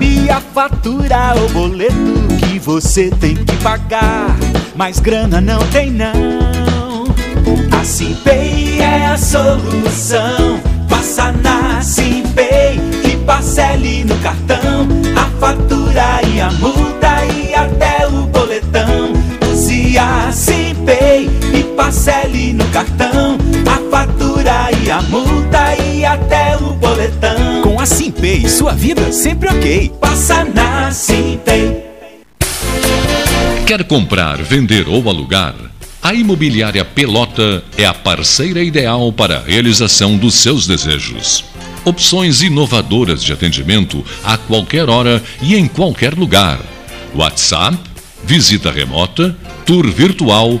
Sabe a fatura ou boleto que você tem que pagar, mas grana não tem não. A Simpay é a solução. Passa na Simpay e parcele no cartão a fatura e a multa e até o boletão. Use a Simpay e parcele no cartão a fatura e a multa e até o boletão a Simpay, sua vida sempre ok. Passa na Simpay. Quer comprar, vender ou alugar? A Imobiliária Pelota é a parceira ideal para a realização dos seus desejos. Opções inovadoras de atendimento a qualquer hora e em qualquer lugar. WhatsApp, visita remota, tour virtual,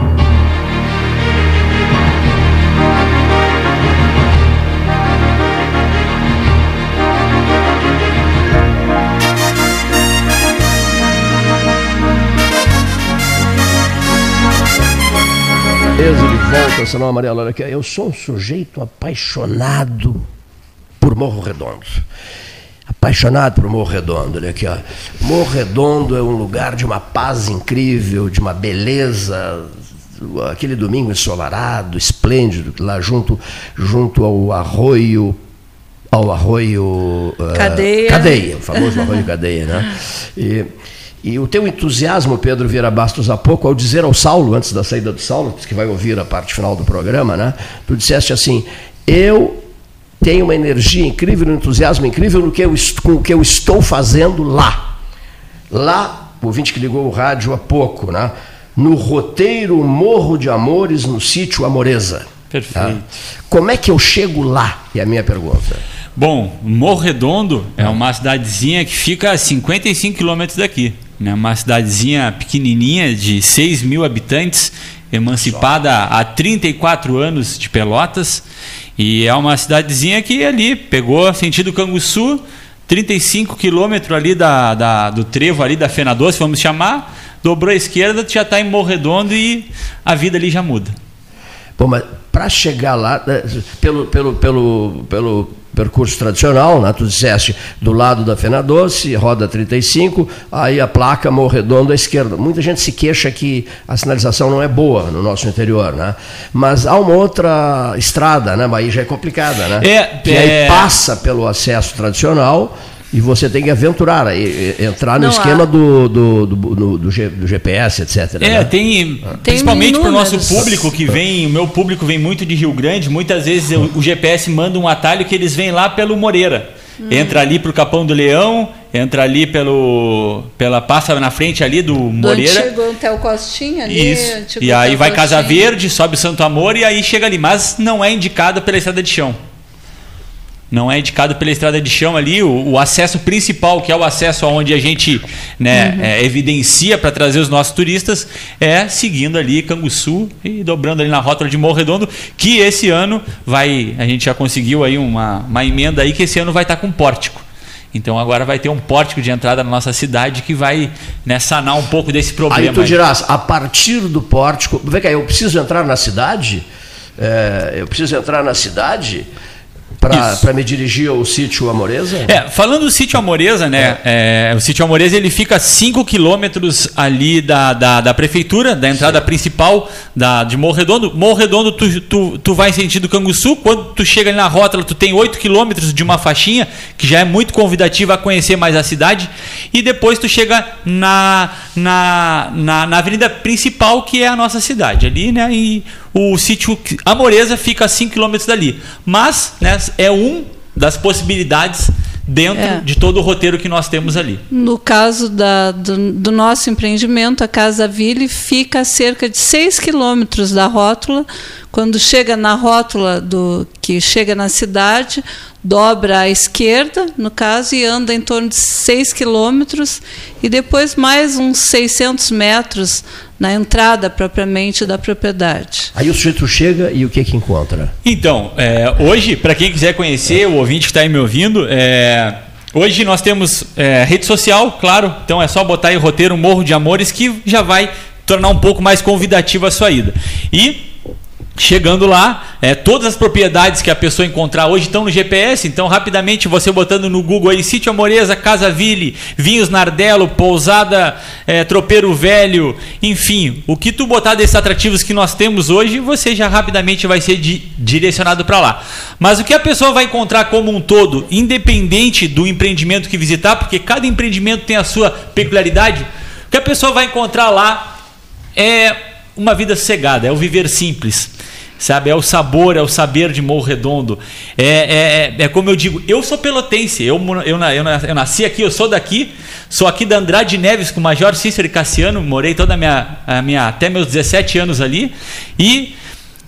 Beleza, de volta, senão. Olha aqui, eu sou um sujeito apaixonado por Morro Redondo. Apaixonado por Morro Redondo. Olha aqui, ó. Morro Redondo é um lugar de uma paz incrível, de uma beleza. Aquele domingo ensolarado, esplêndido, lá junto, junto ao arroio ao arroio cadeia, uh, cadeia o famoso *laughs* arroio cadeia, né? E, e o teu entusiasmo, Pedro Vieira Bastos, há pouco, ao dizer ao Saulo, antes da saída do Saulo, que vai ouvir a parte final do programa, né? Tu disseste assim: eu tenho uma energia incrível, um entusiasmo incrível no que eu, com o que eu estou fazendo lá. Lá, o ouvinte que ligou o rádio há pouco, né? No roteiro Morro de Amores, no sítio Amoreza. Perfeito. Tá? Como é que eu chego lá? É a minha pergunta. Bom, Morro Redondo é uma cidadezinha que fica a 55 quilômetros daqui né, uma cidadezinha pequenininha de 6 mil habitantes, emancipada há 34 anos de Pelotas. E é uma cidadezinha que ali pegou sentido Canguçu, 35 quilômetros ali da, da, do trevo ali da Fena Doce, vamos chamar, dobrou à esquerda, já está em Morredondo e a vida ali já muda. Bom, mas para chegar lá, né, pelo, pelo, pelo, pelo percurso tradicional, né? tu disseste do lado da Fena Doce, roda 35, aí a placa Morredondo à esquerda. Muita gente se queixa que a sinalização não é boa no nosso interior, né? Mas há uma outra estrada, né? Mas aí já é complicada, né? É, que aí passa pelo acesso tradicional e você tem que aventurar, entrar no não, esquema do, do, do, do, do, GPS, etc. É, né? tem, tem principalmente para o nosso público que vem, o meu público vem muito de Rio Grande, muitas vezes o, o GPS manda um atalho que eles vêm lá pelo Moreira. Hum. Entra ali para o Capão do Leão, entra ali pelo pela passa na frente ali do Moreira. Chegou até o Costinha ali. Isso. E aí vai Casa Verde, sobe Santo Amor e aí chega ali, mas não é indicado pela estrada de chão não é indicado pela estrada de chão ali. O, o acesso principal, que é o acesso aonde a gente né, uhum. é, evidencia para trazer os nossos turistas, é seguindo ali Canguçu e dobrando ali na rota de Morro Redondo, que esse ano vai. A gente já conseguiu aí uma, uma emenda aí que esse ano vai estar tá com pórtico. Então agora vai ter um pórtico de entrada na nossa cidade que vai né, sanar um pouco desse problema. Aí tu dirás, a partir do pórtico, vê que eu preciso entrar na cidade? É, eu preciso entrar na cidade para me dirigir ao sítio Amoreza? É, falando do sítio Amoreza, né? É. É, o sítio Amoreza ele fica a 5 quilômetros ali da, da, da, prefeitura, da entrada Sim. principal da, de Morro Redondo. Morro Redondo, tu, tu, tu vai em sentido Canguçu, quando tu chega ali na rótula, tu tem 8 quilômetros de uma faixinha, que já é muito convidativa a conhecer mais a cidade, e depois tu chega na, na, na, na avenida principal, que é a nossa cidade, ali, né? E o sítio Amoreza fica a 5 km dali. Mas né, é um das possibilidades dentro é. de todo o roteiro que nós temos ali. No caso da, do, do, nosso empreendimento, a Casa Ville fica a cerca de 6 quilômetros da rótula. Quando chega na rótula do que chega na cidade, dobra à esquerda, no caso, e anda em torno de 6 quilômetros, e depois mais uns 600 metros na entrada propriamente da propriedade. Aí o sujeito chega e o que que encontra? Então, é, hoje, para quem quiser conhecer, o ouvinte que está aí me ouvindo, é, hoje nós temos é, rede social, claro, então é só botar aí o roteiro Morro de Amores que já vai tornar um pouco mais convidativa a sua ida. E Chegando lá, é, todas as propriedades que a pessoa encontrar hoje estão no GPS, então rapidamente você botando no Google aí, Sítio Amoreza, Casa Ville, Vinhos Nardelo, Pousada é, Tropeiro Velho, enfim, o que tu botar desses atrativos que nós temos hoje, você já rapidamente vai ser di direcionado para lá. Mas o que a pessoa vai encontrar como um todo, independente do empreendimento que visitar, porque cada empreendimento tem a sua peculiaridade, o que a pessoa vai encontrar lá é uma vida cegada, é o viver simples sabe? É o sabor, é o saber de Morro Redondo. É, é, é, é como eu digo, eu sou pelotense, eu, eu, eu, eu, nasci aqui, eu sou daqui, sou aqui da Andrade Neves com o Major Cícero e Cassiano, morei toda a minha, a minha até meus 17 anos ali e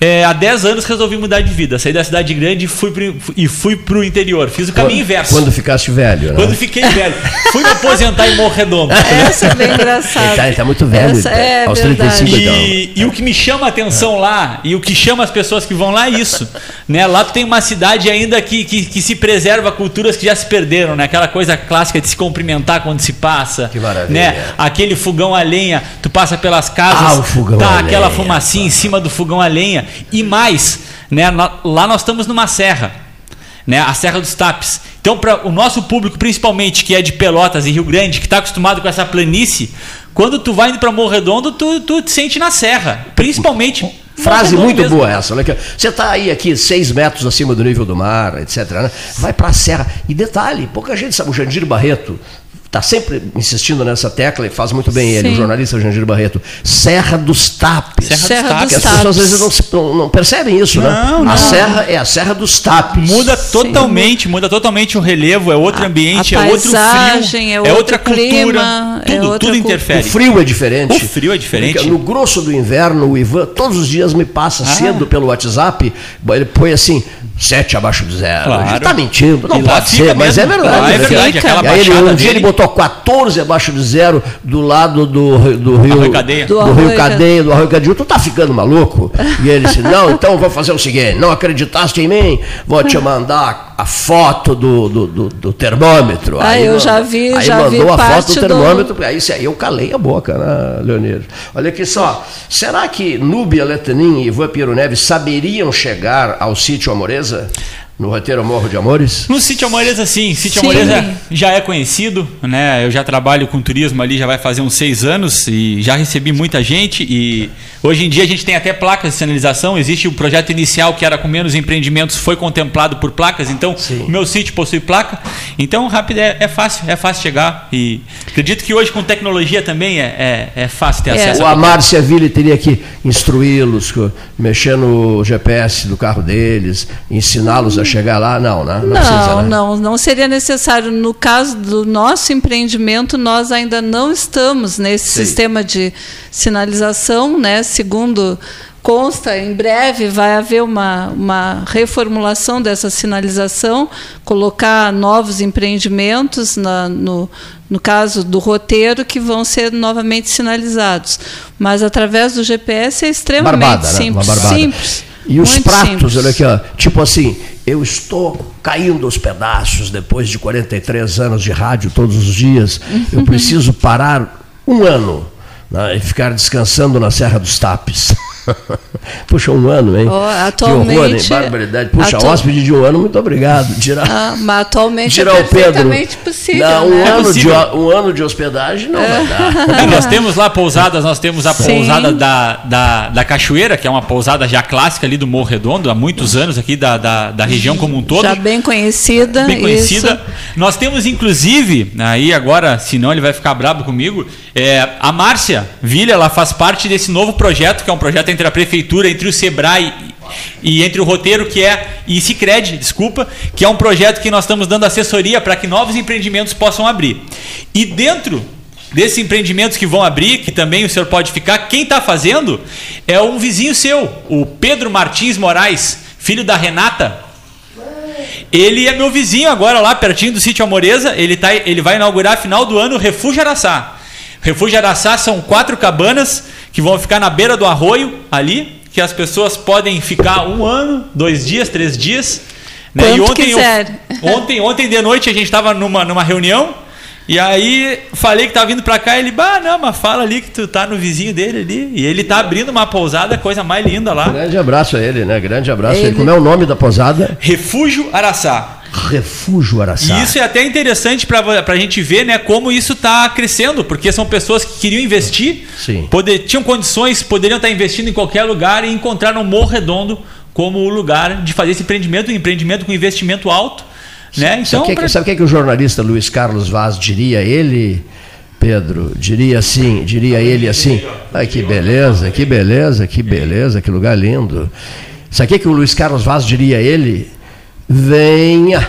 é, há 10 anos resolvi mudar de vida. Saí da cidade grande e fui pro, e fui pro interior. Fiz o caminho quando, inverso. Quando ficaste velho, né? Quando fiquei velho. fui me aposentar em Morro Redondo. *laughs* Essa é bem engraçada. Ele tá, ele tá muito velho. Essa é aos verdade. 35 e, e o que me chama a atenção lá, e o que chama as pessoas que vão lá é isso. Né? Lá tu tem uma cidade ainda que, que, que se preserva culturas que já se perderam, né? Aquela coisa clássica de se cumprimentar quando se passa. Que maravilha. Né? Aquele fogão a lenha, tu passa pelas casas, ah, o fogão tá a aquela lenha, fumacinha em cima do fogão a lenha. E mais, né? Lá nós estamos numa serra, né? a Serra dos Tapes. Então, para o nosso público, principalmente que é de Pelotas e Rio Grande, que está acostumado com essa planície, quando tu vai indo para Morro Redondo, tu, tu te sente na serra. Principalmente. Frase muito mesmo. boa essa. Né? Você está aí aqui seis metros acima do nível do mar, etc. Né? Vai para a serra. E detalhe, pouca gente sabe, o Jandir Barreto, está sempre insistindo nessa tecla e faz muito bem Sim. ele, o jornalista Jandir Barreto. Serra dos Tapes. Serra, Serra dos Tapes. As pessoas às vezes não, não, não percebem isso, não, né? Não. A serra é a Serra dos Tapes. Muda totalmente, Sim. muda totalmente o relevo, é outro ambiente, a é outro frio, é, é outra clima, cultura, tudo, é tudo interfere. O frio é diferente. O frio é diferente. No grosso do inverno, o Ivan todos os dias me passa ah. cedo pelo WhatsApp, ele põe assim, sete abaixo de zero. Claro. Ele está mentindo, não pode ser, mas é verdade. Ah, é verdade. E aí ele, um dia ele botou 14 abaixo de zero do lado do, do rio Arroio Cadeia. Do, do Rio Cadeia, do Arroio Cadeia. Tu tá ficando maluco? E ele disse: Não, então vou fazer o seguinte: não acreditaste em mim? Vou te mandar a foto do, do, do, do termômetro. Ah, aí, eu já vi, aí já mandou vi a foto do termômetro. Do... Aí, aí eu calei a boca, né, Leonir? Olha aqui só. Será que Núbia Letanin e Ivan Piero Neves saberiam chegar ao sítio Amoreza? No roteiro Morro de Amores? No Sítio Amoreza, sim. Sítio sim. Amoreza já é conhecido, né? Eu já trabalho com turismo ali, já vai fazer uns seis anos e já recebi muita gente. E hoje em dia a gente tem até placas de sinalização. Existe o projeto inicial que era com menos empreendimentos, foi contemplado por placas. Então, sim. o meu sítio possui placa. Então, rápido é, é, fácil, é fácil chegar. E acredito que hoje com tecnologia também é, é, é fácil ter é. acesso. O Amárcia Ville teria que instruí-los, mexer no GPS do carro deles, ensiná-los a chegar lá? Não, né? Não, não, precisa, né? não, não seria necessário. No caso do nosso empreendimento, nós ainda não estamos nesse Sim. sistema de sinalização, né? Segundo consta, em breve vai haver uma, uma reformulação dessa sinalização, colocar novos empreendimentos na, no, no caso do roteiro, que vão ser novamente sinalizados. Mas através do GPS é extremamente barbada, simples. Né? simples. E os pratos, simples. olha aqui, ó, tipo assim, eu estou caindo aos pedaços depois de 43 anos de rádio todos os dias, eu *laughs* preciso parar um ano né, e ficar descansando na Serra dos Tapes. *laughs* *laughs* Puxa, um ano, hein? Oh, atualmente, que horror, hein? Barbaridade. Puxa, atu... hóspede de um ano, muito obrigado. Tirar, ah, mas atualmente tirar é perfeitamente o Pedro. possível. Não, um, né? ano é possível. De, um ano de hospedagem não é. vai dar. nós temos lá pousadas, nós temos a Sim. pousada da, da, da Cachoeira, que é uma pousada já clássica ali do Morro Redondo, há muitos anos aqui da, da, da região como um todo. Já bem conhecida. Bem conhecida. Isso. Nós temos, inclusive, aí agora, senão ele vai ficar brabo comigo, é, a Márcia Vilha, ela faz parte desse novo projeto, que é um projeto entre a prefeitura, entre o Sebrae e entre o roteiro que é e Cicred, desculpa, que é um projeto que nós estamos dando assessoria para que novos empreendimentos possam abrir. E dentro desses empreendimentos que vão abrir, que também o senhor pode ficar, quem está fazendo é um vizinho seu, o Pedro Martins Moraes, filho da Renata. Ele é meu vizinho agora lá pertinho do sítio Amoreza. Ele, tá, ele vai inaugurar final do ano o Refúgio Araçá. Refúgio Araçá são quatro cabanas que vão ficar na beira do arroio ali, que as pessoas podem ficar um ano, dois dias, três dias. Né? e ontem, quiser. ontem, ontem de noite a gente estava numa, numa reunião e aí falei que tá vindo para cá, ele, bah, não, mas fala ali que tu tá no vizinho dele ali. E ele tá abrindo uma pousada, coisa mais linda lá. Grande abraço a ele, né? Grande abraço ele. a ele. Como é o nome da pousada? Refúgio Araçá. Refúgio Araçá. E isso é até interessante para a gente ver né, como isso está crescendo, porque são pessoas que queriam investir, Sim. Poder, tinham condições, poderiam estar investindo em qualquer lugar e encontraram o Morro Redondo como o lugar de fazer esse empreendimento, um empreendimento com investimento alto. Né? Então, sabe o que, pra... sabe que, que o jornalista Luiz Carlos Vaz diria? Ele, Pedro, diria assim, diria ele assim, ai que beleza, que beleza, que beleza, que lugar lindo. Sabe o que, que o Luiz Carlos Vaz diria ele? Venha.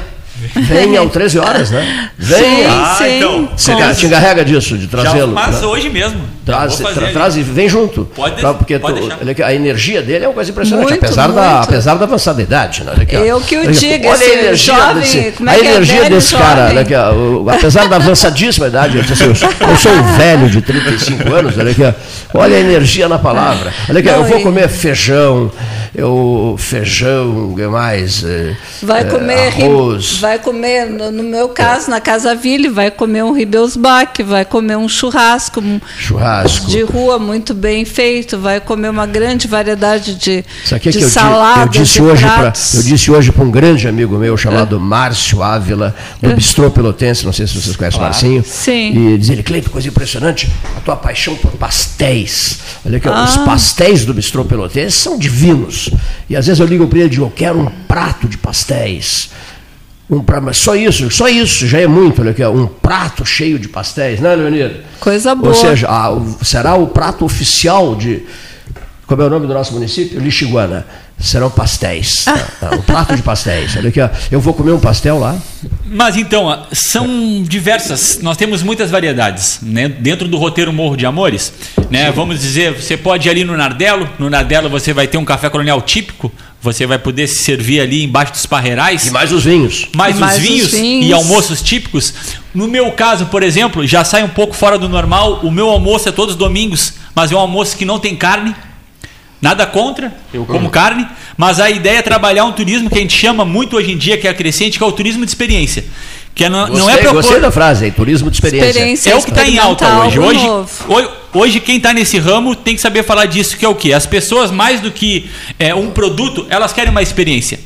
Venha ao 13 horas, né? Venha. Ah, sim. então. Você te encarrega disso, de trazê-lo. Mas né? hoje mesmo. Traz, tra, traz e vem junto. Pode, pra, porque pode tu, a energia dele é uma coisa impressionante, muito, apesar, muito. Da, apesar da avançada idade. Né? Eu que o digo, olha a energia jovem, desse, como é a é energia é desse cara, né, que, o, apesar da avançadíssima idade, eu, assim, eu, sou um velho de 35 anos, olha, aqui, olha a energia na palavra. Olha aqui, Não, eu vou comer feijão, eu, feijão, que mais? Eh, vai é, comer arroz. Vai comer, no, no meu caso, na Casa Ville, vai comer um Ribeusbach, vai comer um churrasco. Um, churrasco. De rua muito bem feito, vai comer uma grande variedade de, que de que saladas. Eu, disse hoje pra, eu disse hoje para um grande amigo meu chamado é. Márcio Ávila, do é. Bistrô Pelotense, não sei se vocês conhecem o Marcinho. Sim. E diz ele, Cleiton, coisa impressionante, a tua paixão por pastéis. Olha aqui, ah. os pastéis do Bistrô Pelotense são divinos. E às vezes eu ligo para ele e digo, eu quero um prato de pastéis. Um pra, só isso, só isso já é muito, olha aqui, um prato cheio de pastéis, né, Leonida? Coisa boa. Ou seja, a, será o prato oficial de. Como é o nome do nosso município? Lixiguana. Serão pastéis. Ah. *laughs* Tá, um prato de pastéis. Olha aqui, ó, eu vou comer um pastel lá. Mas então, são diversas, nós temos muitas variedades. Né? Dentro do roteiro Morro de Amores, né? vamos dizer, você pode ir ali no Nardelo, no Nardelo você vai ter um café colonial típico, você vai poder se servir ali embaixo dos parreirais. E mais os vinhos. Mais, mais os, vinhos os, vinhos e almoços típicos. No meu caso, por exemplo, já sai um pouco fora do normal. O meu almoço é todos os domingos, mas é um almoço que não tem carne. Nada contra, eu como uhum. carne, mas a ideia é trabalhar um turismo que a gente chama muito hoje em dia, que é crescente, que é o turismo de experiência. Que é, não, gostei, não é propor... Gostei da frase aí, turismo de experiência. experiência é o que está em alta hoje. Hoje, hoje, hoje, quem está nesse ramo tem que saber falar disso, que é o quê? As pessoas, mais do que é, um produto, elas querem uma experiência.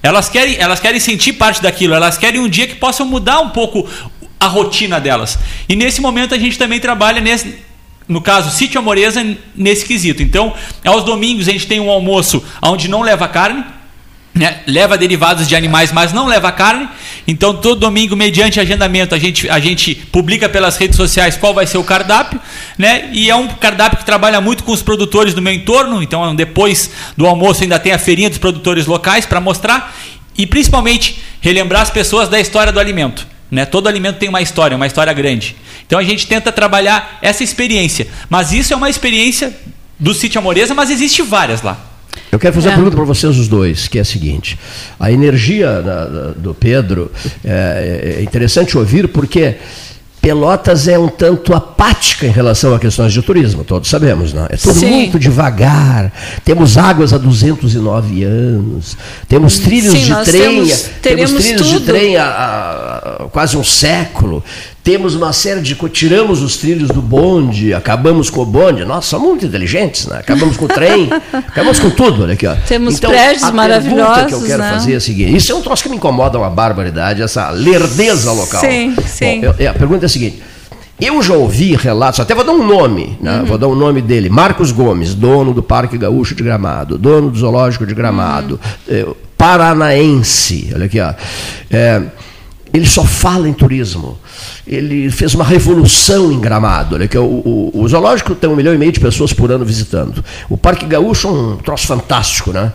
Elas querem, elas querem sentir parte daquilo, elas querem um dia que possam mudar um pouco a rotina delas. E nesse momento a gente também trabalha nesse, no caso, sítio Amoreza, nesse quesito. Então, aos domingos a gente tem um almoço onde não leva carne, né? leva derivados de animais, mas não leva carne. Então, todo domingo, mediante agendamento, a gente, a gente publica pelas redes sociais qual vai ser o cardápio. Né? E é um cardápio que trabalha muito com os produtores do meu entorno. Então, depois do almoço, ainda tem a feirinha dos produtores locais para mostrar. E principalmente, relembrar as pessoas da história do alimento. Né? Todo alimento tem uma história, uma história grande. Então, a gente tenta trabalhar essa experiência. Mas isso é uma experiência do sítio Amoreza, mas existe várias lá. Eu quero fazer é. uma pergunta para vocês os dois, que é a seguinte: a energia na, do Pedro é, é interessante ouvir porque Pelotas é um tanto apática em relação a questões de turismo, todos sabemos, não? É tudo Sim. muito devagar. Temos águas há 209 anos, temos trilhos Sim, de trem, temos, temos trilhos tudo. de trem há, há, quase um século. Temos uma série de. Tiramos os trilhos do bonde, acabamos com o bonde. Nossa, somos muito inteligentes, né? Acabamos com o trem, *laughs* acabamos com tudo, olha aqui, ó. Temos então, prédios a maravilhosos. que eu quero né? fazer é a seguinte: isso é um troço que me incomoda uma barbaridade, essa lerdeza local. Sim, sim. Bom, eu, a pergunta é a seguinte. Eu já ouvi relatos, até vou dar um nome, né? uhum. vou dar o um nome dele, Marcos Gomes, dono do Parque Gaúcho de Gramado, dono do Zoológico de Gramado, uhum. eh, paranaense, olha aqui, ó. É, ele só fala em turismo ele fez uma revolução em Gramado. Né, que é o, o, o, zoológico tem um milhão e meio de pessoas por ano visitando. O Parque Gaúcho é um troço fantástico. Né?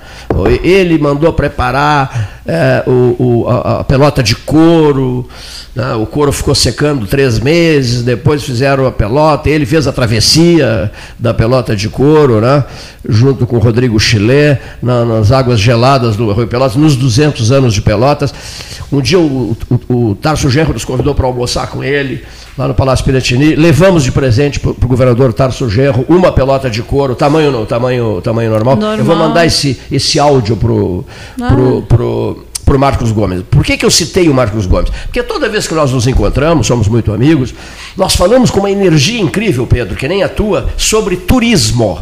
Ele mandou preparar é, o, a, a, pelota de couro, né? o couro ficou secando três meses, depois fizeram a pelota, ele fez a travessia da pelota de couro, né? junto com o Rodrigo Chilé, na, nas águas geladas do Rio Pelotas, nos 200 anos de Pelotas. Um dia o, o, o Tarso Genro nos convidou para almoçar com ele, lá no Palácio Piratini. Levamos de presente para o governador Tarso Genro uma pelota de couro, tamanho, tamanho, tamanho normal. normal. Eu vou mandar esse, esse áudio para o ah. pro, pro, pro Marcos Gomes. Por que, que eu citei o Marcos Gomes? Porque toda vez que nós nos encontramos, somos muito amigos, nós falamos com uma energia incrível, Pedro, que nem a tua, sobre turismo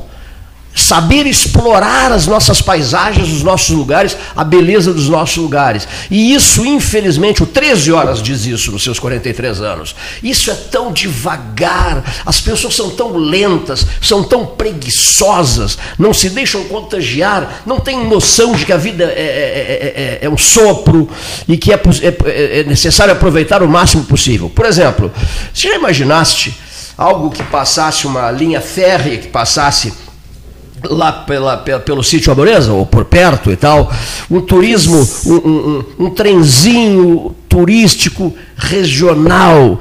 saber explorar as nossas paisagens, os nossos lugares, a beleza dos nossos lugares. E isso, infelizmente, o 13 Horas diz isso nos seus 43 anos. Isso é tão devagar, as pessoas são tão lentas, são tão preguiçosas, não se deixam contagiar, não têm noção de que a vida é, é, é, é um sopro e que é, é necessário aproveitar o máximo possível. Por exemplo, se já imaginaste algo que passasse uma linha férrea, que passasse lá pela, pela, pelo sítio Amoreza, ou por perto e tal, um turismo, um, um, um trenzinho turístico regional.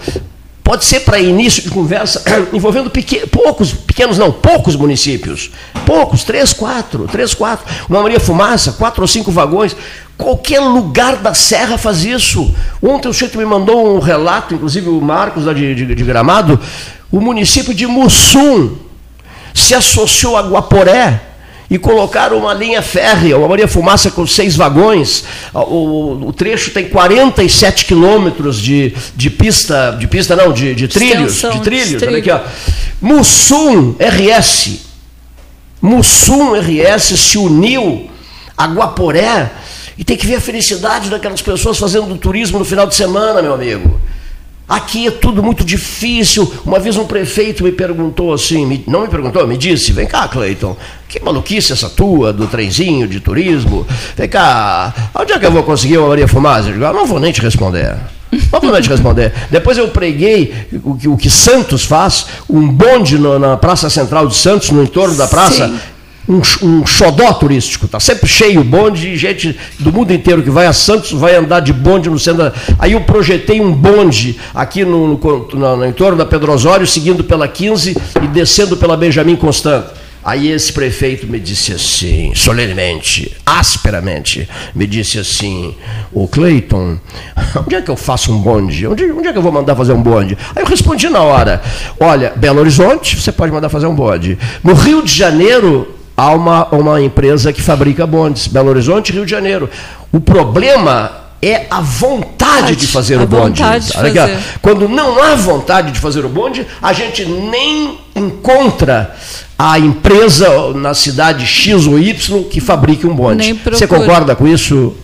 Pode ser para início de conversa *clears throat* envolvendo pequenos, poucos, pequenos não, poucos municípios. Poucos, três, quatro, três, quatro. Uma Maria Fumaça, quatro ou cinco vagões. Qualquer lugar da Serra faz isso. Ontem o Chico me mandou um relato, inclusive o Marcos lá de, de, de Gramado, o município de Mussum, se associou a Guaporé e colocaram uma linha férrea, uma Maria Fumaça com seis vagões. O, o trecho tem 47 quilômetros de, de pista, de pista não, de, de trilhos, Extensão, de trilhos. Olha aqui, ó. Mussum RS. Mussum RS se uniu a Guaporé e tem que ver a felicidade daquelas pessoas fazendo turismo no final de semana, meu amigo. Aqui é tudo muito difícil. Uma vez um prefeito me perguntou assim, me, não me perguntou, me disse: vem cá, Cleiton, que maluquice essa tua do trenzinho de turismo? Vem cá, onde é que eu vou conseguir uma Maria Fumaça? Eu digo, ah, não vou nem te responder. *laughs* Não vou nem te responder. Depois eu preguei o que, o que Santos faz, um bonde no, na Praça Central de Santos, no entorno da praça. Sim um, um xodó turístico, tá sempre cheio, bonde de gente do mundo inteiro que vai a Santos, vai andar de bonde no centro. Da... Aí eu projetei um bonde aqui no, no, no, no entorno da Pedro Osório, seguindo pela 15 e descendo pela Benjamin Constant. Aí esse prefeito me disse assim, solenemente, asperamente, me disse assim, o Cleiton, *laughs* onde é que eu faço um bonde? Onde, onde é que eu vou mandar fazer um bonde? Aí eu respondi na hora, olha, Belo Horizonte, você pode mandar fazer um bonde. No Rio de Janeiro, há uma, uma empresa que fabrica bondes, Belo Horizonte, Rio de Janeiro. O problema é a vontade de fazer a o bonde. Fazer. Quando não há vontade de fazer o bonde, a gente nem encontra a empresa na cidade X ou Y que fabrique um bonde. Você concorda com isso?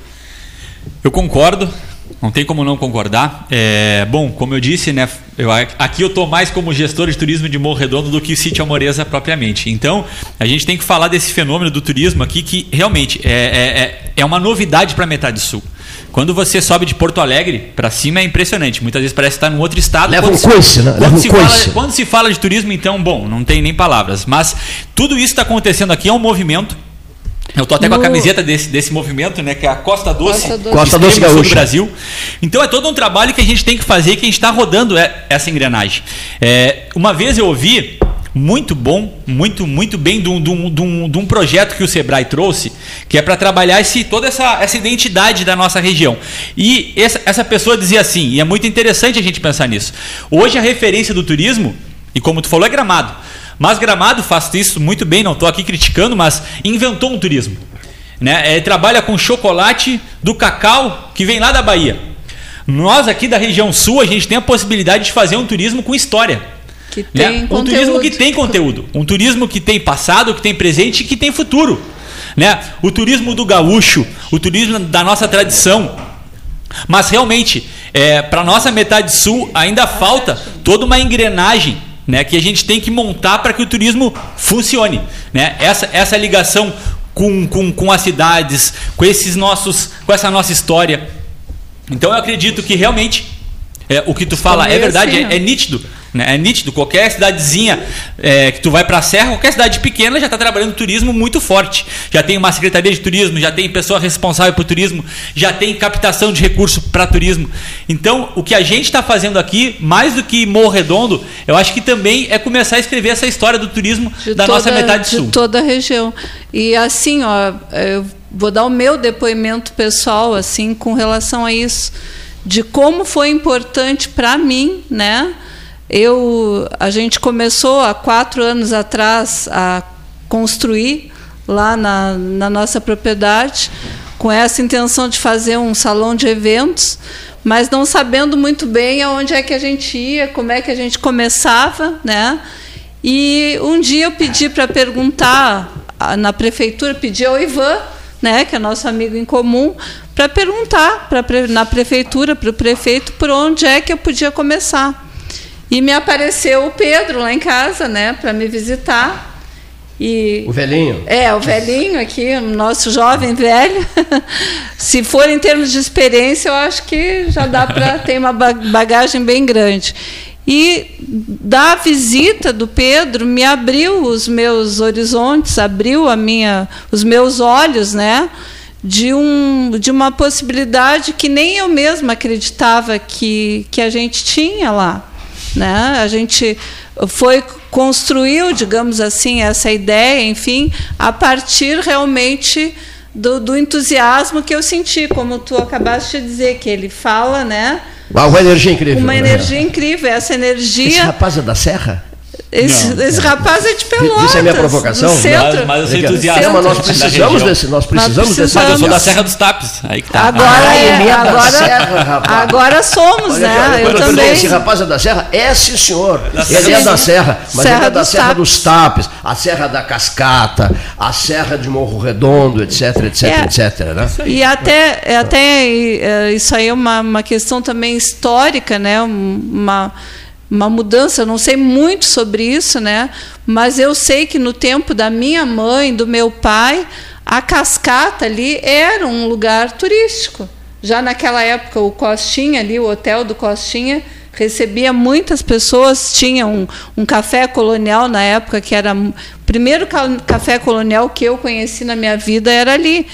Eu concordo. Não tem como não concordar. É, bom, como eu disse, né, eu, aqui eu estou mais como gestor de turismo de Morro Redondo do que Sítio Amoreza propriamente. Então, a gente tem que falar desse fenômeno do turismo aqui que realmente é, é, é, é uma novidade para a metade sul. Quando você sobe de Porto Alegre para cima é impressionante. Muitas vezes parece estar em outro estado. Leva quando um coice, né? Leva um se coice. Fala, quando se fala de turismo, então, bom, não tem nem palavras. Mas tudo isso está acontecendo aqui, é um movimento eu tô até no... com a camiseta desse, desse movimento, né? Que é a Costa Doce, Costa Doce, Costa Doce do Brasil. Então é todo um trabalho que a gente tem que fazer, que a gente está rodando essa engrenagem. É, uma vez eu ouvi muito bom, muito, muito bem de um, de, um, de, um, de um projeto que o Sebrae trouxe, que é para trabalhar esse, toda essa, essa identidade da nossa região. E essa, essa pessoa dizia assim, e é muito interessante a gente pensar nisso. Hoje a referência do turismo, e como tu falou, é gramado. Mas Gramado faz isso muito bem, não estou aqui criticando, mas inventou um turismo. Né? É, trabalha com chocolate do cacau que vem lá da Bahia. Nós aqui da região sul, a gente tem a possibilidade de fazer um turismo com história. Que tem né? Um turismo que tem conteúdo. Um turismo que tem passado, que tem presente e que tem futuro. Né? O turismo do gaúcho, o turismo da nossa tradição. Mas realmente, é, para nossa metade sul, ainda falta toda uma engrenagem né, que a gente tem que montar para que o turismo funcione. Né? Essa, essa ligação com, com, com as cidades, com esses nossos, com essa nossa história. Então eu acredito que realmente é, o que tu fala é verdade, é, é nítido. Né? É nítido, qualquer cidadezinha é, que tu vai para a serra, qualquer cidade pequena já está trabalhando turismo muito forte. Já tem uma secretaria de turismo, já tem pessoa responsável por turismo, já tem captação de recurso para turismo. Então, o que a gente está fazendo aqui, mais do que Morro Redondo, eu acho que também é começar a escrever essa história do turismo de da toda, nossa metade sul. De toda a região. E assim, ó, eu vou dar o meu depoimento pessoal assim com relação a isso, de como foi importante para mim, né? Eu, a gente começou há quatro anos atrás a construir lá na, na nossa propriedade com essa intenção de fazer um salão de eventos, mas não sabendo muito bem aonde é que a gente ia, como é que a gente começava, né? E um dia eu pedi para perguntar na prefeitura, pedi ao Ivan, né, que é nosso amigo em comum, para perguntar pra, na prefeitura, para o prefeito, por onde é que eu podia começar. E me apareceu o Pedro lá em casa, né, para me visitar. E, o velhinho? É, o velhinho aqui, o nosso jovem velho. *laughs* Se for em termos de experiência, eu acho que já dá para *laughs* ter uma bagagem bem grande. E da visita do Pedro me abriu os meus horizontes, abriu a minha, os meus olhos, né? De, um, de uma possibilidade que nem eu mesma acreditava que, que a gente tinha lá. Né? A gente foi construiu, digamos assim, essa ideia, enfim, a partir realmente do, do entusiasmo que eu senti, como tu acabaste de dizer, que ele fala, né? Uma energia incrível. Uma né? energia incrível. Essa energia. Esse rapaz é da Serra? Esse, esse rapaz é de Pelotas. Isso é minha provocação? Mas, mas eu sou entusiasta. Mas nós precisamos desse. Nós precisamos desse. Mas eu sou da Serra dos Tapes. Aí que tá. Agora, ah, é, é agora, serra, agora somos, Olha, né? Eu, eu também. Esse rapaz é da Serra? É, sim, senhor. ele é da Serra, mas serra ele é da Serra Tapes. dos Tapes, a Serra da Cascata, a Serra de Morro Redondo, etc, etc, é, etc. Né? E até, até isso aí é uma, uma questão também histórica, né? Uma uma mudança, eu não sei muito sobre isso, né? Mas eu sei que no tempo da minha mãe, do meu pai, a cascata ali era um lugar turístico. Já naquela época, o Costinha ali, o hotel do Costinha, recebia muitas pessoas, tinha um, um café colonial na época, que era o primeiro café colonial que eu conheci na minha vida, era ali.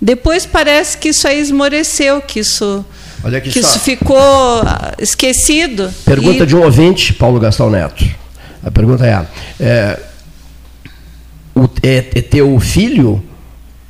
Depois parece que isso aí esmoreceu, que isso Olha aqui que só. isso ficou esquecido. Pergunta e... de um ouvinte, Paulo Gastão Neto. A pergunta é, é, o, é, é teu filho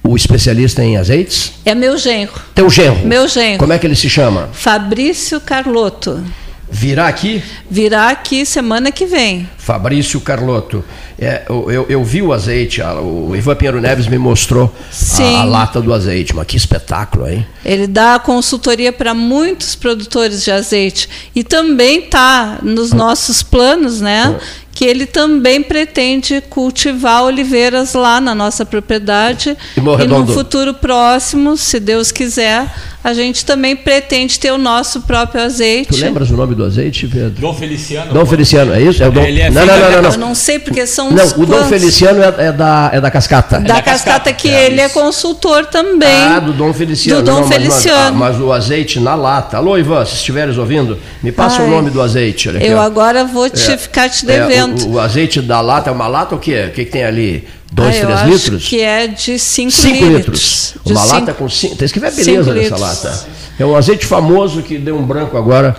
o especialista em azeites? É meu genro. Teu genro? Meu genro. Como é que ele se chama? Fabrício Carlotto. Virá aqui? Virá aqui semana que vem. Fabrício Carlotto. É, eu, eu, vi o azeite, o Ivan Pinheiro Neves me mostrou a, a, lata do azeite, mas que espetáculo, hein? Ele dá consultoria para muitos produtores de azeite e também está nos nossos planos, né? Que ele também pretende cultivar oliveiras lá na nossa propriedade e, e no futuro próximo, se Deus quiser, a gente também pretende ter o nosso próprio azeite. Tu lembras o nome do azeite, Pedro? Dom Feliciano. Dom Feliciano, é isso? É o Dom... Ele é não, não, não, não, não. Eu não sei porque são Não, o Dom Feliciano é, é, da, é da Cascata. Da, é da Cascata, que é, ele é consultor também. Ah, do Dom Feliciano. Do Dom não, Feliciano. Mas, mas, ah, mas, o azeite na lata. Alô, Ivan, se estiveres ouvindo, me passa Ai, o nome do azeite. eu agora vou te é, ficar te devendo. O, o, azeite da lata é uma lata o quê? O que, que tem ali? 2, 3 ah, litros? que é de 5 litros. litros. Uma lata cinco, com 5. Tem que ver a beleza dessa lata. É um azeite famoso que deu um branco agora.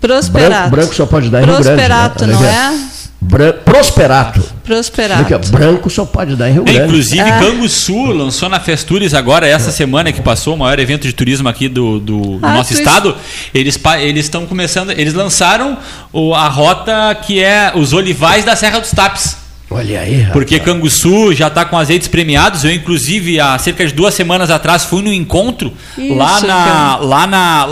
Prosperato. Branco, branco só pode dar em Rio Grande. Prosperato, né? não é? Bran prosperato. Prosperato. Branco só pode dar em Rio é, Grande. inclusive, ah. Canguçu lançou na Festures agora, essa é. semana que passou, o maior evento de turismo aqui do, do, ah, nosso estado. Eles eles estão começando, eles lançaram o, a rota que é os olivais da Serra dos Tapes. Olha aí, rapaz. Porque Canguçu já está com azeites premiados. Eu, inclusive, há cerca de duas semanas atrás, fui no encontro Isso, lá, na, lá, na,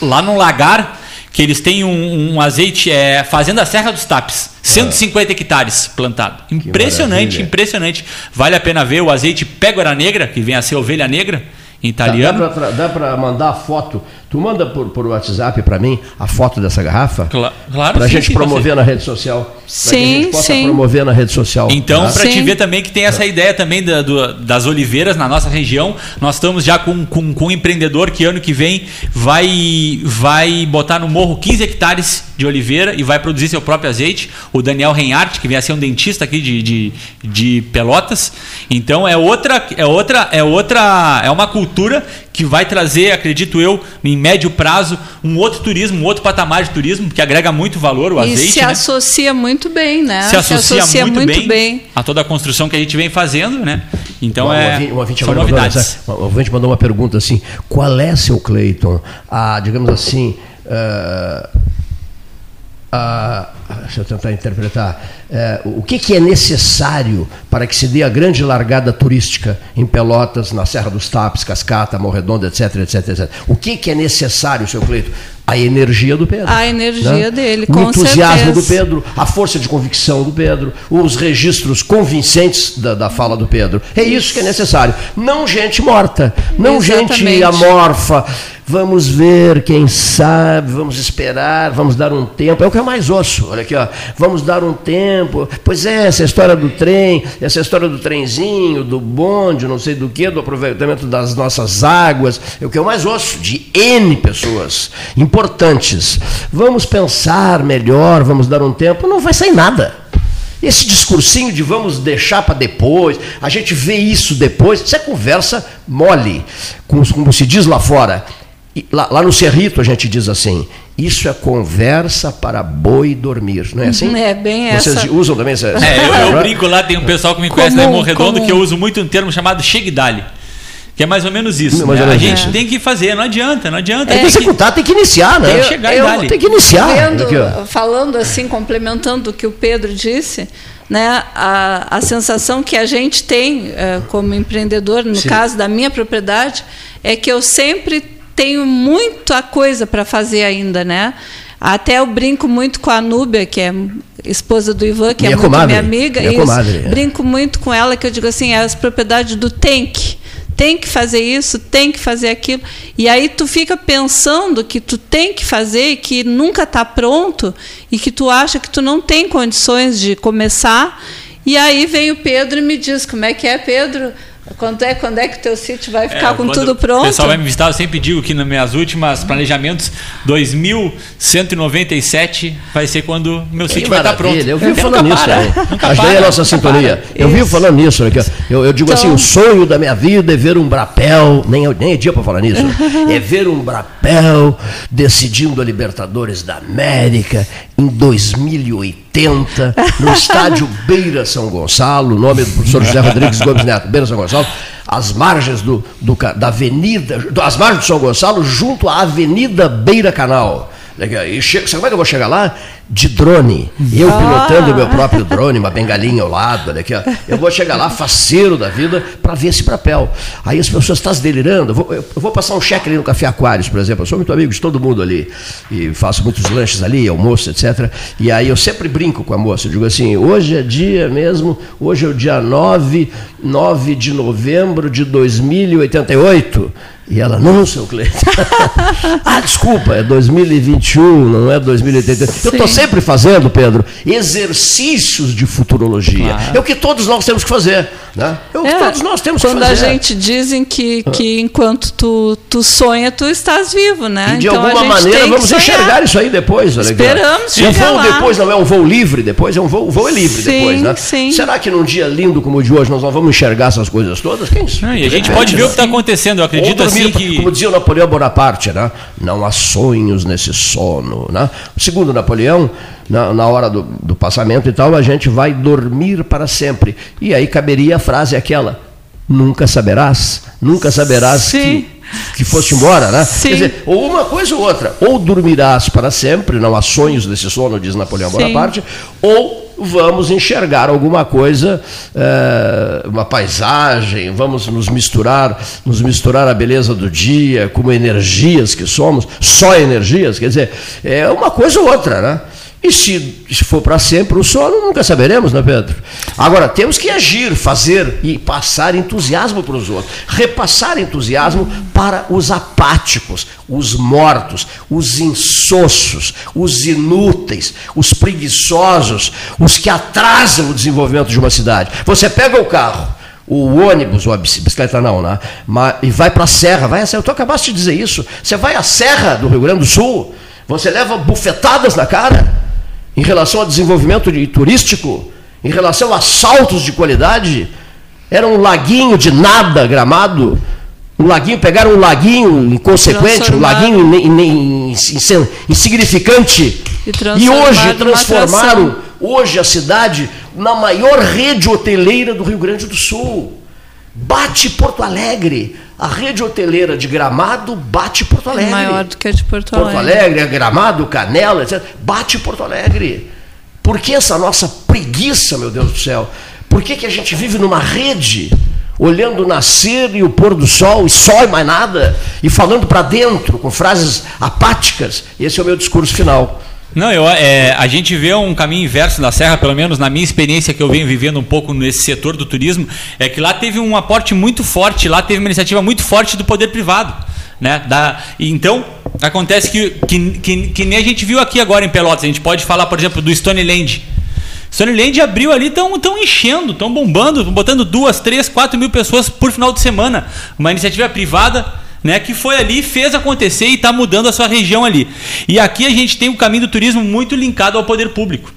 lá no Lagar, que eles têm um, um azeite é, Fazenda Serra dos Tapes. 150 ah. hectares plantado. Impressionante, impressionante. Vale a pena ver o azeite Pégora Negra, que vem a ser ovelha negra em italiano. Dá para mandar foto Tu manda por, por WhatsApp para mim a foto dessa garrafa? Cla claro, Para a gente promover na rede social. Sim, que a gente possa sim. promover na rede social. Então, tá? para te ver também que tem essa ideia também da, do, das oliveiras na nossa região, nós estamos já com, com, com um empreendedor que ano que vem vai, vai botar no morro 15 hectares de oliveira e vai produzir seu próprio azeite. O Daniel Reinhardt, que vem a ser um dentista aqui de, de, de Pelotas. Então é outra, é outra, é outra, é uma cultura que vai trazer, acredito eu, em médio prazo, um outro turismo, um outro patamar de turismo, que agrega muito valor, o azeite. E se né? associa muito bem, né? Se associa, se associa muito, muito bem, bem, a toda a construção que a gente vem fazendo, né? Então é. Um ouvinte, são novidades. Mandou, o ouvinte mandou uma pergunta assim: qual é, seu Cleiton, a, digamos assim. Uh, a, deixa eu tentar interpretar, é, o que, que, é necessário para que se dê a grande largada turística em Pelotas, na Serra dos Tapes, Cascata, Morredondo, etc, etc, etc. O que, que é necessário, seu Cleito? A energia do Pedro. A energia né? dele, com O entusiasmo certeza. do Pedro, a força de convicção do Pedro, os registros convincentes da, da fala do Pedro. É isso que é necessário. Não gente morta, não Exatamente. gente amorfa Vamos ver, quem sabe, vamos esperar, vamos dar um tempo. É o que eu mais ouço. Olha aqui, ó. Vamos dar um tempo. Pois é, essa história do trem, essa história do trenzinho, do bonde, não sei do que, do aproveitamento das nossas águas. É o que eu mais ouço de N pessoas importantes. Vamos pensar melhor, vamos dar um tempo. Não vai sair nada. Esse discursinho de vamos deixar para depois, a gente vê isso depois, isso é conversa mole, como se diz lá fora. Lá, lá, no Cerrito a gente diz assim: isso é conversa para boi dormir, não é assim? É bem Vocês essa. usam também essa. É, eu, eu brinco lá, tem um pessoal que me conhece comum, lá em Morredondo que eu uso muito um termo chamado cheguidale. Que é mais ou menos isso. Né? a gente é. tem que fazer, não adianta, não adianta. Tem que executar, tem que iniciar, né? Tem que chegar eu, e Tem que iniciar. Vendo, falando assim, complementando o que o Pedro disse, né, a, a sensação que a gente tem é, como empreendedor, no Sim. caso da minha propriedade, é que eu sempre tenho muita coisa para fazer ainda, né? Até eu brinco muito com a Núbia, que é esposa do Ivan, que é minha é muito comadre, minha amiga. Minha comadre, é. Brinco muito com ela, que eu digo assim, é as propriedades do Tank. Tem que fazer isso, tem que fazer aquilo. E aí tu fica pensando que tu tem que fazer que nunca está pronto e que tu acha que tu não tem condições de começar. E aí vem o Pedro e me diz, como é que é, Pedro? Quando é, quando é que o teu sítio vai ficar é, com tudo pronto? O pessoal vai me visitar, eu sempre digo que nos meus últimos planejamentos, 2197 vai ser quando meu sítio vai estar pronto. Eu vivo falando nisso aí. Ajudei a nossa sintonia. Eu vivo falando nisso. Aqui. Eu, eu digo então... assim, o sonho da minha vida é ver um brapel, nem, nem é dia para falar nisso, *laughs* é ver um brapel decidindo a Libertadores da América em 2080, no estádio Beira São Gonçalo, nome do professor José Rodrigues Gomes Neto, Beira São Gonçalo, às margens do, do, da avenida, às margens do São Gonçalo, junto à Avenida Beira Canal. E chego, sabe como é que eu vou chegar lá? De drone. Eu ah. pilotando o meu próprio drone, uma bengalinha ao lado, olha aqui, ó. Eu vou chegar lá, faceiro da vida, para ver esse papel. Aí as pessoas, estão delirando? Eu vou, eu vou, passar um cheque ali no Café Aquários, por exemplo. Eu sou muito amigo de todo mundo ali. E faço muitos lanches ali, almoço, etc. E aí eu sempre brinco com a moça. Eu digo assim, hoje é dia mesmo, hoje é o dia 9, 9 de novembro de 2088. E ela, não, seu Cleiton. *laughs* ah, desculpa, é 2021, não é 2080. Sim. Eu estou sempre fazendo, Pedro, exercícios de futurologia. Claro. É o que todos nós temos que fazer. Né? É o que é, todos nós temos que fazer. Quando a gente dizem que, que enquanto tu, tu sonha, tu estás vivo, né? E de então, alguma maneira vamos enxergar isso aí depois. Olha Esperamos O voo lá. depois não é um voo livre, depois é um voo, o voo é livre sim, depois, né? Sim. Será que num dia lindo como o de hoje nós não vamos enxergar essas coisas todas? Quem não, e a gente pode ver o que está acontecendo, eu acredito assim assim que... Como dizia o Napoleão Bonaparte, né? não há sonhos nesse sono. Né? Segundo Napoleão, na, na hora do, do passamento e tal, a gente vai dormir para sempre. E aí caberia a frase aquela, nunca saberás, nunca saberás Sim. que que fosse embora, né? Sim. Quer dizer, ou uma coisa ou outra. Ou dormirás para sempre, não há sonhos desse sono, diz Napoleão Sim. Bonaparte, ou vamos enxergar alguma coisa, é, uma paisagem, vamos nos misturar, nos misturar a beleza do dia, como energias que somos, só energias, quer dizer, é uma coisa ou outra, né? E se, se for para sempre o sono, nunca saberemos, né, Pedro? Agora, temos que agir, fazer e passar entusiasmo para os outros. Repassar entusiasmo para os apáticos, os mortos, os insossos, os inúteis, os preguiçosos, os que atrasam o desenvolvimento de uma cidade. Você pega o carro, o ônibus, ou a bicicleta não, né? e vai para a serra, vai a serra. Tu acabaste de dizer isso. Você vai à serra do Rio Grande do Sul, você leva bufetadas na cara em relação ao desenvolvimento de, turístico, em relação a saltos de qualidade. Era um laguinho de nada gramado, um laguinho, pegaram um laguinho inconsequente, um laguinho in, in, in, insignificante, e, e hoje transformaram hoje a cidade na maior rede hoteleira do Rio Grande do Sul. Bate Porto Alegre. A rede hoteleira de Gramado bate Porto Alegre. É maior do que a de Porto Alegre. Porto Alegre, Gramado, Canela, etc. Bate Porto Alegre. Por que essa nossa preguiça, meu Deus do céu? Por que, que a gente vive numa rede, olhando o nascer e o pôr do sol, e só e mais nada, e falando para dentro, com frases apáticas? Esse é o meu discurso final. Não, eu, é, a gente vê um caminho inverso da Serra, pelo menos na minha experiência que eu venho vivendo um pouco nesse setor do turismo, é que lá teve um aporte muito forte, lá teve uma iniciativa muito forte do poder privado. Né? Da, então, acontece que, que, que, que, nem a gente viu aqui agora em Pelotas. A gente pode falar, por exemplo, do Stoneland. Stoneland abriu ali, estão enchendo, estão bombando, botando duas, três, quatro mil pessoas por final de semana. Uma iniciativa privada né, que foi ali, fez acontecer e está mudando a sua região ali. E aqui a gente tem um caminho do turismo muito linkado ao poder público.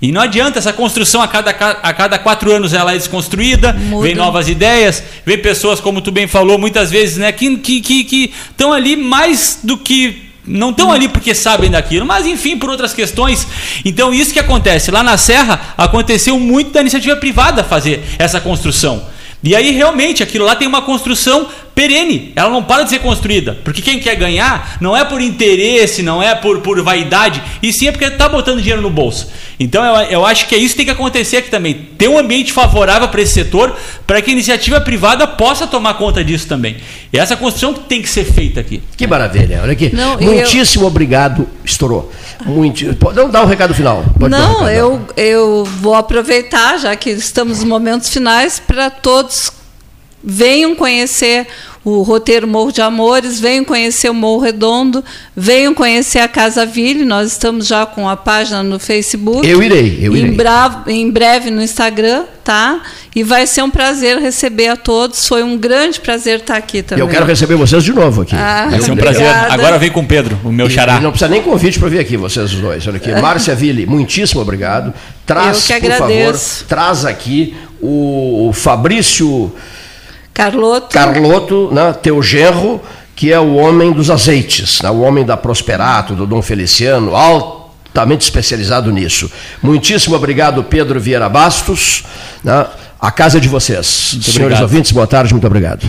E não adianta essa construção a cada, a cada quatro anos ela é desconstruída, Muda. vem novas ideias, vem pessoas, como tu bem falou, muitas vezes, né, que estão que, que, que ali mais do que não estão ali porque sabem daquilo, mas enfim, por outras questões. Então, isso que acontece. Lá na Serra, aconteceu muito da iniciativa privada fazer essa construção. E aí, realmente, aquilo lá tem uma construção perene, ela não para de ser construída. Porque quem quer ganhar não é por interesse, não é por, por vaidade, e sim é porque está botando dinheiro no bolso. Então eu, eu acho que é isso que tem que acontecer aqui também. Ter um ambiente favorável para esse setor, para que a iniciativa privada possa tomar conta disso também. E essa construção tem que ser feita aqui. Que maravilha, olha aqui. Não, Muitíssimo eu... obrigado, estourou. Muito, pode dar um recado final. Pode não, um recado. eu, eu vou aproveitar, já que estamos nos momentos finais, para todos venham conhecer o roteiro Morro de Amores, venham conhecer o Morro Redondo, venham conhecer a Casa Ville, nós estamos já com a página no Facebook. Eu irei, eu irei. Em, bravo, em breve no Instagram, tá? E vai ser um prazer receber a todos. Foi um grande prazer estar aqui também. Eu quero receber vocês de novo aqui. Ah, vai ser um prazer. Agora vem com o Pedro, o meu xará. E não precisa nem convite para vir aqui, vocês dois. Olha aqui. *laughs* Márcia Ville, muitíssimo obrigado. Traz, por favor, traz aqui o Fabrício Carloto. Carloto, né, teu genro, que é o homem dos azeites, né, o homem da Prosperato, do Dom Feliciano, altamente especializado nisso. Muitíssimo obrigado, Pedro Vieira Bastos. Né, a casa é de vocês. Muito Senhores obrigado. ouvintes, boa tarde, muito obrigado.